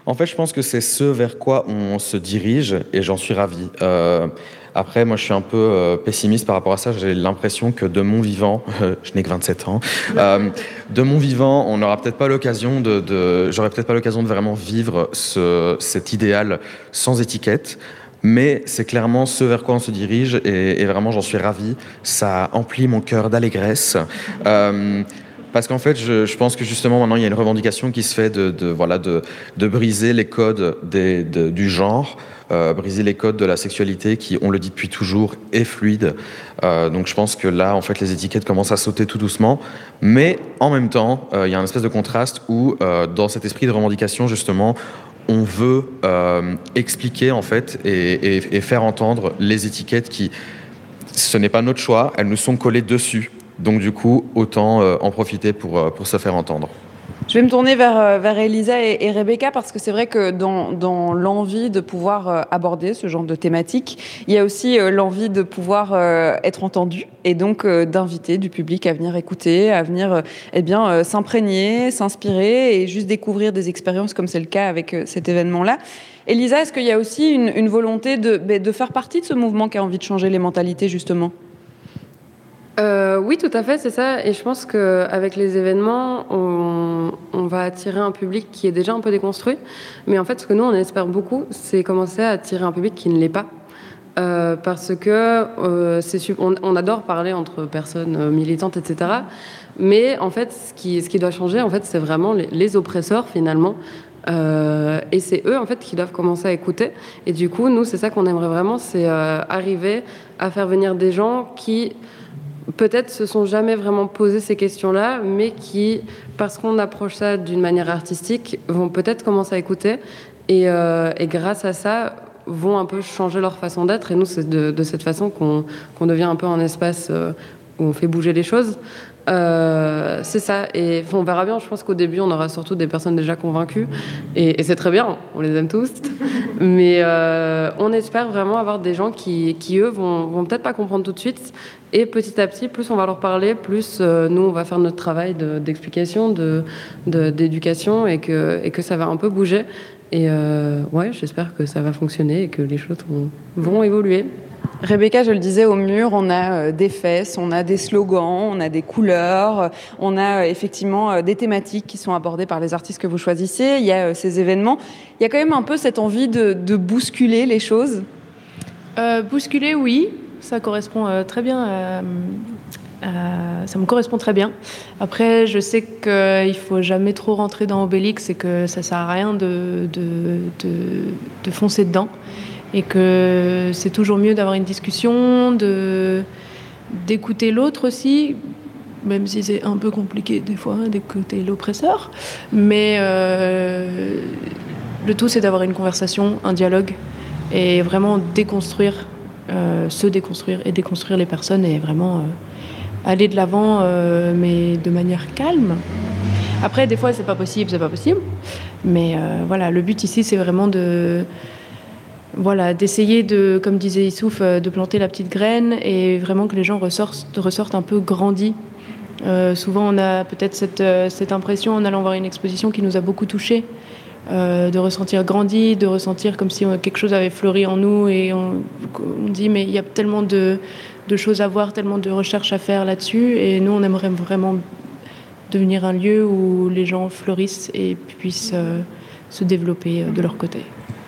G: En fait, je pense que c'est ce vers quoi on se dirige et j'en suis ravi. Euh, après, moi, je suis un peu euh, pessimiste par rapport à ça. J'ai l'impression que de mon vivant, *laughs* je n'ai que 27 ans, euh, de mon vivant, on n'aura peut-être pas l'occasion de, de j'aurais peut-être pas l'occasion de vraiment vivre ce, cet idéal sans étiquette. Mais c'est clairement ce vers quoi on se dirige et, vraiment j'en suis ravi. Ça emplit mon cœur d'allégresse. Parce qu'en fait, je, pense que justement maintenant il y a une revendication qui se fait de, voilà de, de, briser les codes des, de, du genre, euh, briser les codes de la sexualité qui, on le dit depuis toujours, est fluide. Euh, donc je pense que là, en fait, les étiquettes commencent à sauter tout doucement, mais en même temps, euh, il y a un espèce de contraste où, dans cet esprit de revendication, justement, on veut expliquer en fait et faire entendre les étiquettes qui, ce n'est pas notre choix, elles nous sont collées dessus. Donc du coup, autant euh, en profiter pour, euh, pour se faire entendre.
A: Je vais me tourner vers, euh, vers Elisa et, Rebecca parce que c'est vrai que dans, dans l'envie de pouvoir aborder ce genre de thématique, il y a aussi l'envie de pouvoir être entendu et donc d'inviter du public à venir écouter, à venir eh bien s'imprégner, s'inspirer et juste découvrir des expériences comme c'est le cas avec cet événement-là. Elisa, est-ce qu'il y a aussi une, une volonté de, de faire partie de ce mouvement qui a envie de changer les mentalités justement?
D: Euh, oui, tout à fait, c'est ça. Et je pense qu'avec les événements, on, va attirer un public qui est déjà un peu déconstruit. Mais en fait, ce que nous, on espère beaucoup, c'est commencer à attirer un public qui ne l'est pas. Euh, parce que euh, c'est on, on, adore parler entre personnes militantes, etc. Mais en fait, ce qui, doit changer, en fait, c'est vraiment les, oppresseurs finalement. Et c'est eux en fait qui doivent commencer à écouter. Et du coup, nous, c'est ça qu'on aimerait vraiment, c'est arriver à faire venir des gens qui peut-être se sont jamais vraiment posé ces questions-là, mais qui, parce qu'on approche ça d'une manière artistique, vont peut-être commencer à écouter et, euh, et, grâce à ça vont un peu changer leur façon d'être. Et nous, c'est de, cette façon qu'on qu devient un peu un espace euh, où on fait bouger les choses. Euh, c'est ça. Et on verra bien. Je pense qu'au début, on aura surtout des personnes déjà convaincues. Et, c'est très bien. On les aime tous. Mais on espère vraiment avoir des gens qui, qui eux, vont, vont peut-être pas comprendre tout de suite. Et petit à petit, plus on va leur parler, plus euh, nous, on va faire notre travail d'explication, de, d'éducation de, et, que, et que ça va un peu bouger. Et euh, ouais, j'espère que ça va fonctionner et que les choses vont, vont évoluer.
A: Rebecca, je le disais, au mur, on a euh, des fesses, on a des slogans, on a des couleurs, on a euh, effectivement des thématiques qui sont abordées par les artistes que vous choisissez. Il y a ces événements. Il y a quand même un peu cette envie de, de bousculer les choses?
E: Euh, bousculer, oui, ça correspond euh, très bien. Euh, ça me correspond très bien. Après, je sais qu'il ne faut jamais trop rentrer dans Obélix et que ça sert à rien de, de, de, de foncer dedans et que c'est toujours mieux d'avoir une discussion, d'écouter l'autre aussi, même si c'est un peu compliqué des fois d'écouter l'oppresseur. Mais euh, le tout, c'est d'avoir une conversation, un dialogue, et vraiment déconstruire, euh, se déconstruire et déconstruire les personnes et vraiment euh, aller de l'avant, mais de manière calme. Après, des fois, c'est pas possible, c'est pas possible. Mais voilà, le but ici, c'est vraiment de voilà, d'essayer de, comme disait Issouf, de planter la petite graine et vraiment que les gens ressortent, ressortent un peu grandis euh, souvent, on a peut-être cette, euh, cette, impression en allant voir une exposition qui nous a beaucoup touchés, euh, de ressentir grandi, de ressentir comme si quelque chose avait fleuri en nous et on, dit mais il y a tellement de, de, choses à voir, tellement de recherches à faire là-dessus et nous on aimerait vraiment devenir un lieu où les gens fleurissent et puissent se développer de leur côté.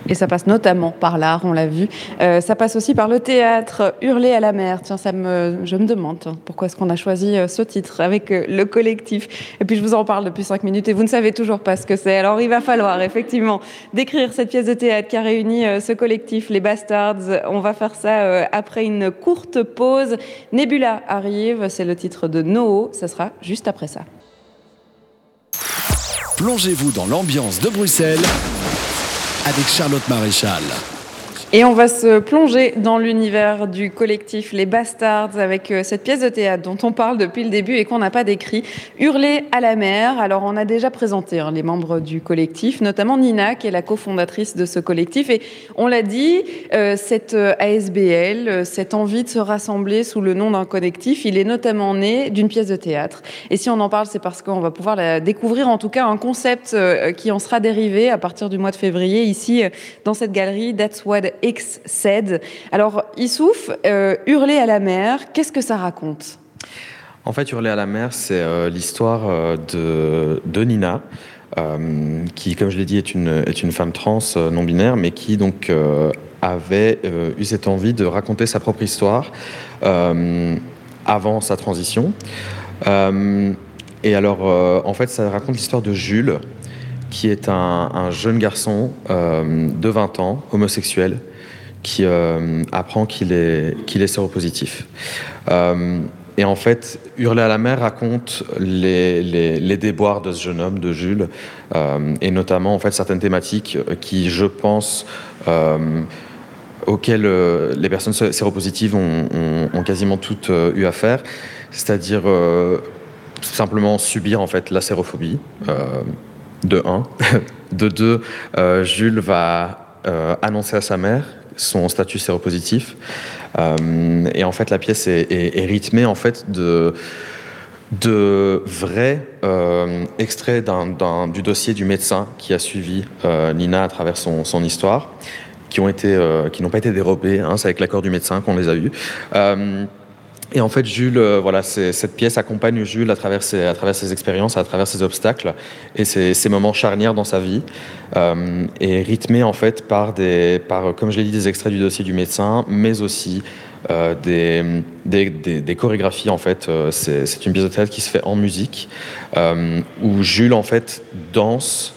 A: Et ça passe notamment par l'art, on l'a vu. Euh, ça passe aussi par le théâtre, Hurler à la mer. Tiens, ça me, je me demande pourquoi est-ce qu'on a choisi euh, ce titre avec euh, le collectif? Et puis je vous en parle depuis cinq minutes et vous ne savez toujours pas ce que c'est. Alors il va falloir effectivement décrire cette pièce de théâtre qui a réuni ce collectif, les Bastards. On va faire ça après une courte pause. Nebula arrive, c'est le titre de Noho. Ça sera juste après ça.
B: Plongez-vous dans l'ambiance de Bruxelles avec Charlotte Maréchal.
A: Et on va se plonger dans l'univers du collectif Les Bastards avec euh, cette pièce de théâtre dont on parle depuis le début et qu'on n'a pas décrit, Hurler à la mer. Alors on a déjà présenté hein, les membres du collectif, notamment Nina qui est la cofondatrice de ce collectif. Et on l'a dit, euh, cette euh, ASBL, cette envie de se rassembler sous le nom d'un collectif, il est notamment né d'une pièce de théâtre. Et si on en parle, c'est parce qu'on va pouvoir la découvrir, en tout cas un concept qui en sera dérivé à partir du mois de février ici dans cette galerie That's What Said. Alors, Issouf, euh, Hurler à la mer, qu'est-ce que ça raconte?
G: En fait, Hurler à la mer, c'est euh, l'histoire euh, de, de, Nina, qui, comme je l'ai dit, est une, est une femme trans non binaire, mais qui donc avait eu cette envie de raconter sa propre histoire avant sa transition. et alors, en fait, ça raconte l'histoire de Jules, qui est un jeune garçon de 20 ans, homosexuel, qui euh, apprend qu'il est, qu'il est séropositif. Euh, et en fait, Hurler à la mer raconte les, les, déboires de ce jeune homme, de Jules, euh, et notamment en fait certaines thématiques qui, je pense, auxquelles les personnes séropositives ont, ont, quasiment toutes eu affaire, c'est-à-dire simplement subir en fait la sérophobie. de un, *laughs* de deux, Jules va annoncer à sa mère son statut séropositif. Euh, et en fait, la pièce est, rythmée en fait de de vrais euh, extraits du dossier du médecin qui a suivi euh, Nina à travers son, son histoire, qui ont été, qui n'ont pas été dérobés. Hein, c'est avec l'accord du médecin qu'on les a eus. Et en fait, Jules, euh, voilà, cette pièce accompagne Jules à travers ses, expériences, à travers ses obstacles et ses, moments charnières dans sa vie, euh, et rythmé en fait par des, par, comme je l'ai dit, des extraits du dossier du médecin, mais aussi euh, des, chorégraphies en fait. c'est une pièce de théâtre qui se fait en musique, où Jules en fait danse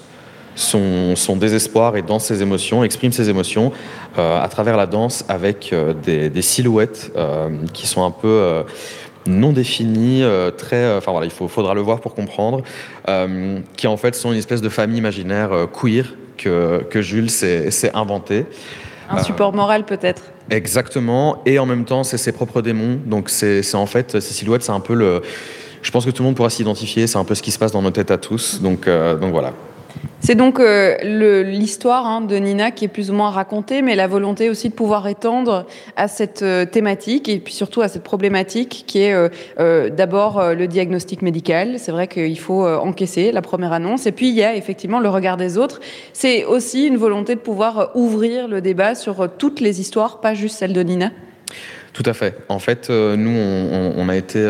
G: son, désespoir et dans ses émotions, exprime ses émotions euh, à travers la danse avec euh, des, silhouettes euh, qui sont un peu non définies, très, enfin voilà, il faut, faudra le voir pour comprendre, qui en fait sont une espèce de famille imaginaire queer que, que Jules s'est inventé.
A: Un support moral peut-être.
G: Exactement, et en même temps c'est ses propres démons, donc c'est en fait ces silhouettes, c'est un peu le, je pense que tout le monde pourra s'identifier, c'est un peu ce qui se passe dans nos têtes à tous, donc, donc voilà.
A: C'est donc euh, l'histoire hein, de Nina qui est plus ou moins racontée, mais la volonté aussi de pouvoir étendre à cette euh, thématique et puis surtout à cette problématique qui est euh, d'abord le diagnostic médical. C'est vrai qu'il faut encaisser la première annonce. Et puis il y a effectivement le regard des autres. C'est aussi une volonté de pouvoir ouvrir le débat sur toutes les histoires, pas juste celle de Nina.
G: Tout à fait. En fait, nous, on, on a été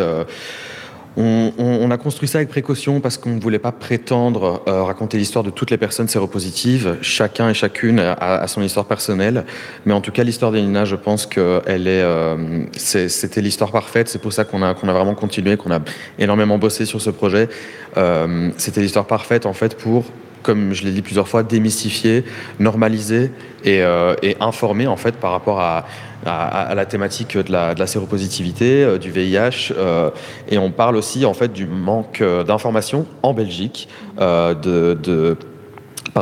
G: on, a construit ça avec précaution parce qu'on ne voulait pas prétendre euh, raconter l'histoire de toutes les personnes séropositives. Chacun et chacune a, son histoire personnelle. Mais en tout cas, l'histoire d'Elina, je pense que elle est, euh, c'était l'histoire parfaite. C'est pour ça qu'on a, qu'on a vraiment continué, qu'on a énormément bossé sur ce projet. Euh, c'était l'histoire parfaite, en fait, pour comme je l'ai dit plusieurs fois, démystifier, normaliser et, et informer en fait par rapport à, à, la thématique de la, séropositivité, euh, du VIH, euh, et on parle aussi en fait du manque euh, d'informations en Belgique par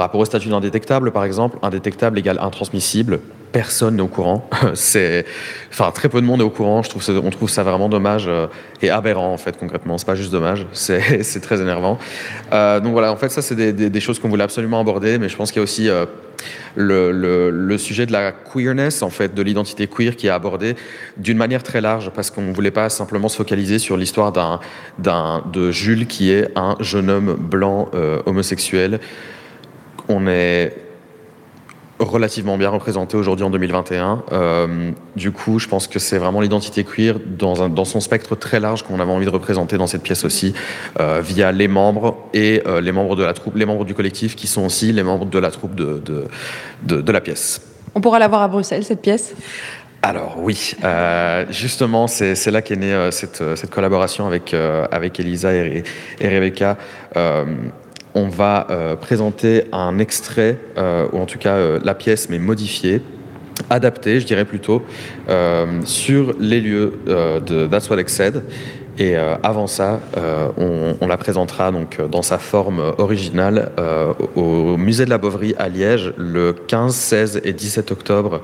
G: rapport au statut d'indétectable, par exemple, indétectable égale intransmissible. Personne n'est au courant. *laughs* c'est, enfin, très peu de monde est au courant. Je trouve on trouve ça vraiment dommage et aberrant en fait concrètement. C'est pas juste dommage, *laughs* c'est, très énervant. donc voilà, en fait, ça c'est des, choses qu'on voulait absolument aborder, mais je pense qu'il y a aussi le, le, sujet de la queerness, en fait, de l'identité queer qui est abordé d'une manière très large, parce qu'on ne voulait pas simplement se focaliser sur l'histoire d'un, de Jules qui est un jeune homme blanc homosexuel. On est relativement bien représenté aujourd'hui en 2021. Euh, du coup, je pense que c'est vraiment l'identité queer dans, un, dans, son spectre très large qu'on avait envie de représenter dans cette pièce aussi, euh, via les membres et euh, les membres de la troupe, les membres du collectif qui sont aussi les membres de la troupe de, de, de, de la pièce.
A: On pourra la voir à Bruxelles, cette pièce?
G: Alors oui, euh, justement, c'est là qu'est née euh, cette, cette, collaboration avec, euh, avec Elisa et, et Rebecca on va euh, présenter un extrait, euh, ou en tout cas euh, la pièce, mais modifiée, adaptée, je dirais plutôt, sur les lieux de That's What Said. Et avant ça, on, la présentera donc dans sa forme originale au Musée de la Bovary à Liège le 15, 16 et 17 octobre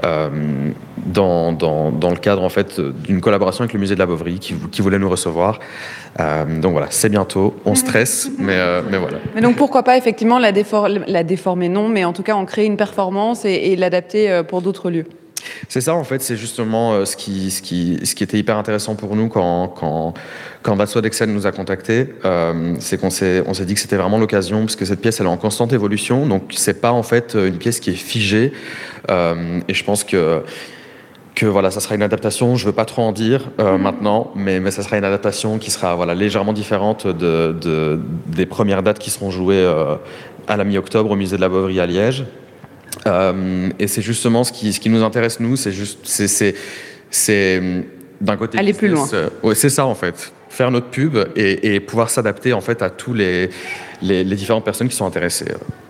G: dans, dans, dans, le cadre en fait d'une collaboration avec le musée de la Bovary qui, qui voulait nous recevoir. Euh, donc voilà, c'est bientôt. On stresse, mais, euh, mais voilà.
A: Mais donc pourquoi pas effectivement la, défor la déformer? Non, mais en tout cas en créer une performance et, et l'adapter pour d'autres lieux.
G: C'est ça, en fait, c'est justement euh, ce, qui, ce, qui, ce qui était hyper intéressant pour nous quand, quand, quand Dexel nous a contactés. Euh, c'est qu'on s'est, on s'est dit que c'était vraiment l'occasion, parce que cette pièce, elle est en constante évolution. Donc, c'est pas en fait une pièce qui est figée. Euh, et je pense que que voilà, ça sera une adaptation. Je veux pas trop en dire euh, mhm. maintenant, mais, mais ça sera une adaptation qui sera voilà légèrement différente de, de des premières dates qui seront jouées euh, à la mi-octobre au musée de la Bovary à Liège. Euh, et c'est justement ce qui, ce qui nous intéresse, nous, c'est juste, c'est, c'est, d'un côté.
A: Aller plus loin.
G: Euh, ouais, c'est ça, en fait. Faire notre pub et, et pouvoir s'adapter, en fait, à tous les, les, les différentes personnes qui sont intéressées.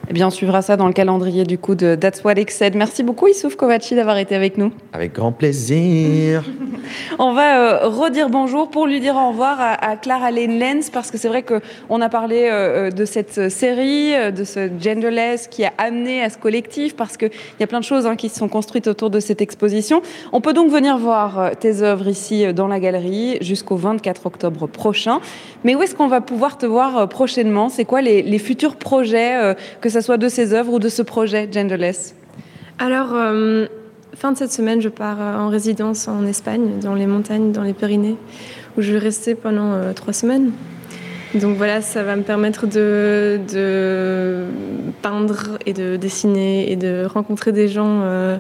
A: Eh bien, on suivra ça dans le calendrier du coup de That's What Said. Merci beaucoup Issouf Kovaci d'avoir été avec nous.
G: Avec grand plaisir. *laughs*
A: on va euh, redire bonjour pour lui dire au revoir à, à Clara Lane Lenz parce que c'est vrai qu'on a parlé euh, de cette série, euh, de ce genderless qui a amené à ce collectif parce qu'il y a plein de choses hein, qui se sont construites autour de cette exposition. On peut donc venir voir euh, tes œuvres ici dans la galerie jusqu'au 24 octobre prochain. Mais où est-ce qu'on va pouvoir te voir prochainement? C'est quoi les, futurs projets que ce soit de ces œuvres ou de ce projet Genderless
C: Alors, euh, fin de cette semaine, je pars euh, en résidence en Espagne, dans les montagnes, dans les Pyrénées, où je vais rester pendant euh, trois semaines. Donc voilà, ça va me permettre de, peindre et de dessiner et de rencontrer des gens euh,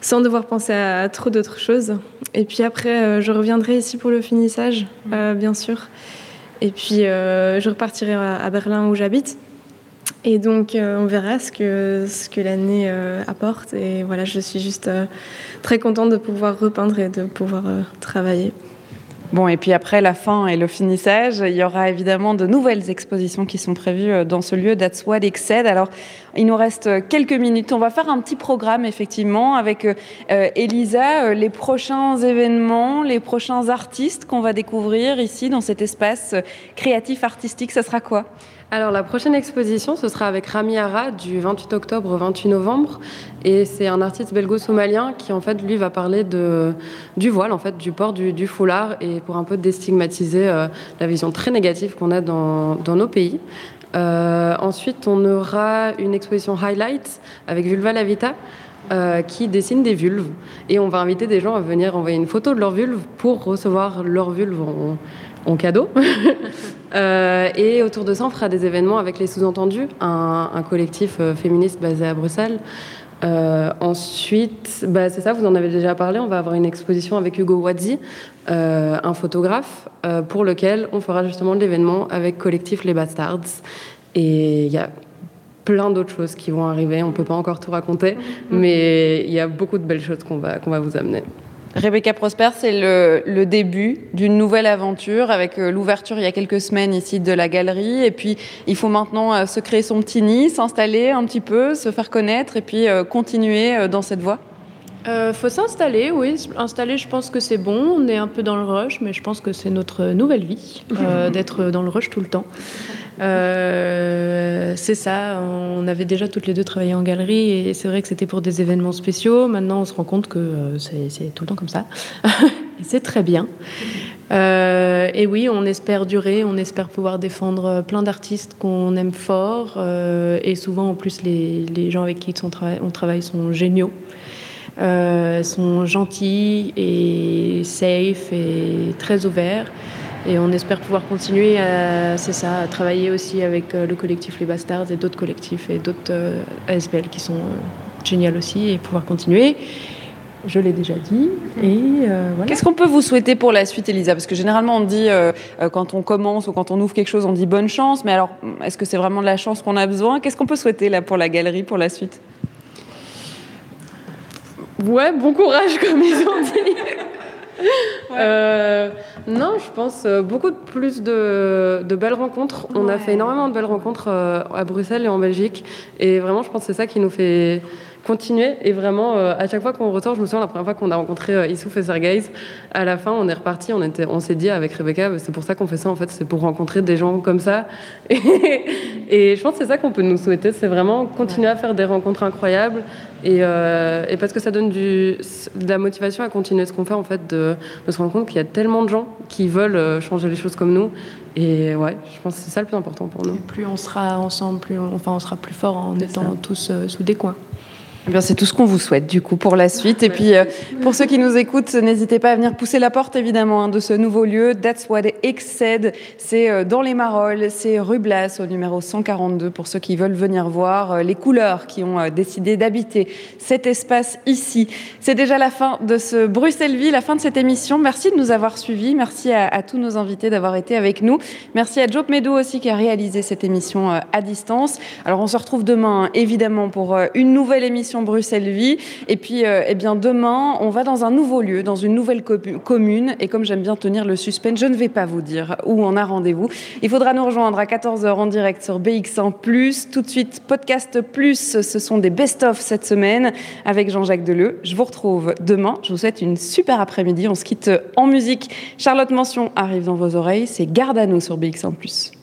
C: sans devoir penser à, à trop d'autres choses. Et puis après, euh, je reviendrai ici pour le finissage, euh, bien sûr. Et puis, je repartirai à, à Berlin où j'habite. Et donc, euh, on verra ce que, ce que l'année euh, apporte. Et voilà, je suis juste euh, très contente de pouvoir repeindre et de pouvoir euh, travailler.
A: Bon, et puis après la fin et le finissage, il y aura évidemment de nouvelles expositions qui sont prévues euh, dans ce lieu, That's What. Alors, il nous reste quelques minutes. On va faire un petit programme, effectivement, avec euh, Elisa, euh, les prochains événements, les prochains artistes qu'on va découvrir ici, dans cet espace créatif artistique. Ça sera quoi?
D: Alors la prochaine exposition, ce sera avec Rami Ara du 28 octobre au 28 novembre. Et c'est un artiste belgo-somalien qui en fait lui va parler de, du voile, en fait, du port du, foulard et pour un peu déstigmatiser euh, la vision très négative qu'on a dans, dans nos pays. Euh, ensuite, on aura une exposition Highlights avec Vulva Lavita. Euh, qui dessine des vulves et on va inviter des gens à venir envoyer une photo de leur vulve pour recevoir leur vulve en cadeau. *laughs* euh, et autour de ça, on fera des événements avec les sous-entendus, un, un, collectif euh, féministe basé à Bruxelles. Euh, ensuite, bah, c'est ça, vous en avez déjà parlé, on va avoir une exposition avec Hugo Wadzi, euh, un photographe, euh, pour lequel on fera justement l'événement avec collectif Les Bastards. Et il y a plein d'autres choses qui vont arriver, on ne peut pas encore tout raconter, mais il y a beaucoup de belles choses qu'on va, qu'on va vous amener.
A: Rebecca Prosper, c'est le, le, début d'une nouvelle aventure avec euh, l'ouverture il y a quelques semaines ici de la galerie. Et puis, il faut maintenant euh, se créer son petit nid, s'installer un petit peu, se faire connaître et puis euh, continuer dans cette voie.
E: euh, faut s'installer, oui. Installer, je pense que c'est bon. On est un peu dans le rush, mais je pense que c'est notre nouvelle vie *laughs* d'être dans le rush tout le temps. Euh, c'est ça. On avait déjà toutes les deux travaillé en galerie et c'est vrai que c'était pour des événements spéciaux. Maintenant, on se rend compte que c'est tout le temps comme ça. *laughs* c'est très bien. et oui, on espère durer, on espère pouvoir défendre plein d'artistes qu'on aime fort. et souvent, en plus, les, gens avec qui on travaille sont géniaux. Euh, sont gentils et safe et très ouverts. Et on espère pouvoir continuer à, c'est ça, à travailler aussi avec euh, le collectif Les Bastards et d'autres collectifs et d'autres euh, ASBL qui sont géniaux aussi et pouvoir continuer. Je l'ai déjà dit. Et voilà.
A: Qu'est-ce qu'on peut vous souhaiter pour la suite, Elisa? Parce que généralement, on dit, quand on commence ou quand on ouvre quelque chose, on dit bonne chance. Mais alors, est-ce que c'est vraiment de la chance qu'on a besoin? Qu'est-ce qu'on peut souhaiter là pour la galerie pour la suite?
D: Ouais, bon courage, comme ils ont dit. *laughs* *laughs* Euh, non, je pense euh, beaucoup plus de, belles rencontres. On a fait énormément de belles rencontres euh, à Bruxelles et en Belgique. Et vraiment, je pense que c'est ça qui nous fait continuer. Et vraiment, euh, à chaque fois qu'on ressort, je me souviens la première fois qu'on a rencontré euh, Issouf et Sergei, à la fin, on est reparti, on, était, on s'est dit avec Rebecca, bah, c'est pour ça qu'on fait ça, en fait, c'est pour rencontrer des gens comme ça. *laughs* Et, je pense que c'est ça qu'on peut nous souhaiter, c'est vraiment continuer à faire des rencontres incroyables. Et, euh, et, parce que ça donne du, de la motivation à continuer ce qu'on fait, en fait, de, de se rendre compte qu'il y a tellement de gens qui veulent changer les choses comme nous. Et ouais, je pense que c'est ça le plus important pour nous.
E: plus on sera ensemble, plus on, enfin, on sera plus fort en étant tous sous des coins.
A: Eh c'est tout ce qu'on vous souhaite du coup pour la suite. Et puis euh, pour ceux qui nous écoutent, n'hésitez pas à venir pousser la porte évidemment hein, de ce nouveau lieu. That's what said. C'est euh, dans les Marolles, c'est rue Blas au numéro 142 pour ceux qui veulent venir voir euh, les couleurs qui ont décidé d'habiter cet espace ici. C'est déjà la fin de ce Bruxelles Vie, la fin de cette émission. Merci de nous avoir suivis. Merci à, tous nos invités d'avoir été avec nous. Merci à Job Medo aussi qui a réalisé cette émission à distance. Alors on se retrouve demain évidemment pour une nouvelle émission Bruxelles Vie. Et puis, euh, eh bien, demain, on va dans un nouveau lieu, dans une nouvelle commune. Et comme j'aime bien tenir le suspense, je ne vais pas vous dire où on a rendez-vous. Il faudra nous rejoindre à 14h en direct sur BX1+. Tout de suite, Podcast Plus, ce sont des best-of cette semaine avec Jean-Jacques Deleu. Je vous retrouve demain. Je vous souhaite une super après-midi. On se quitte en musique. Charlotte Mention arrive dans vos oreilles. C'est Garde à nous sur BX1+.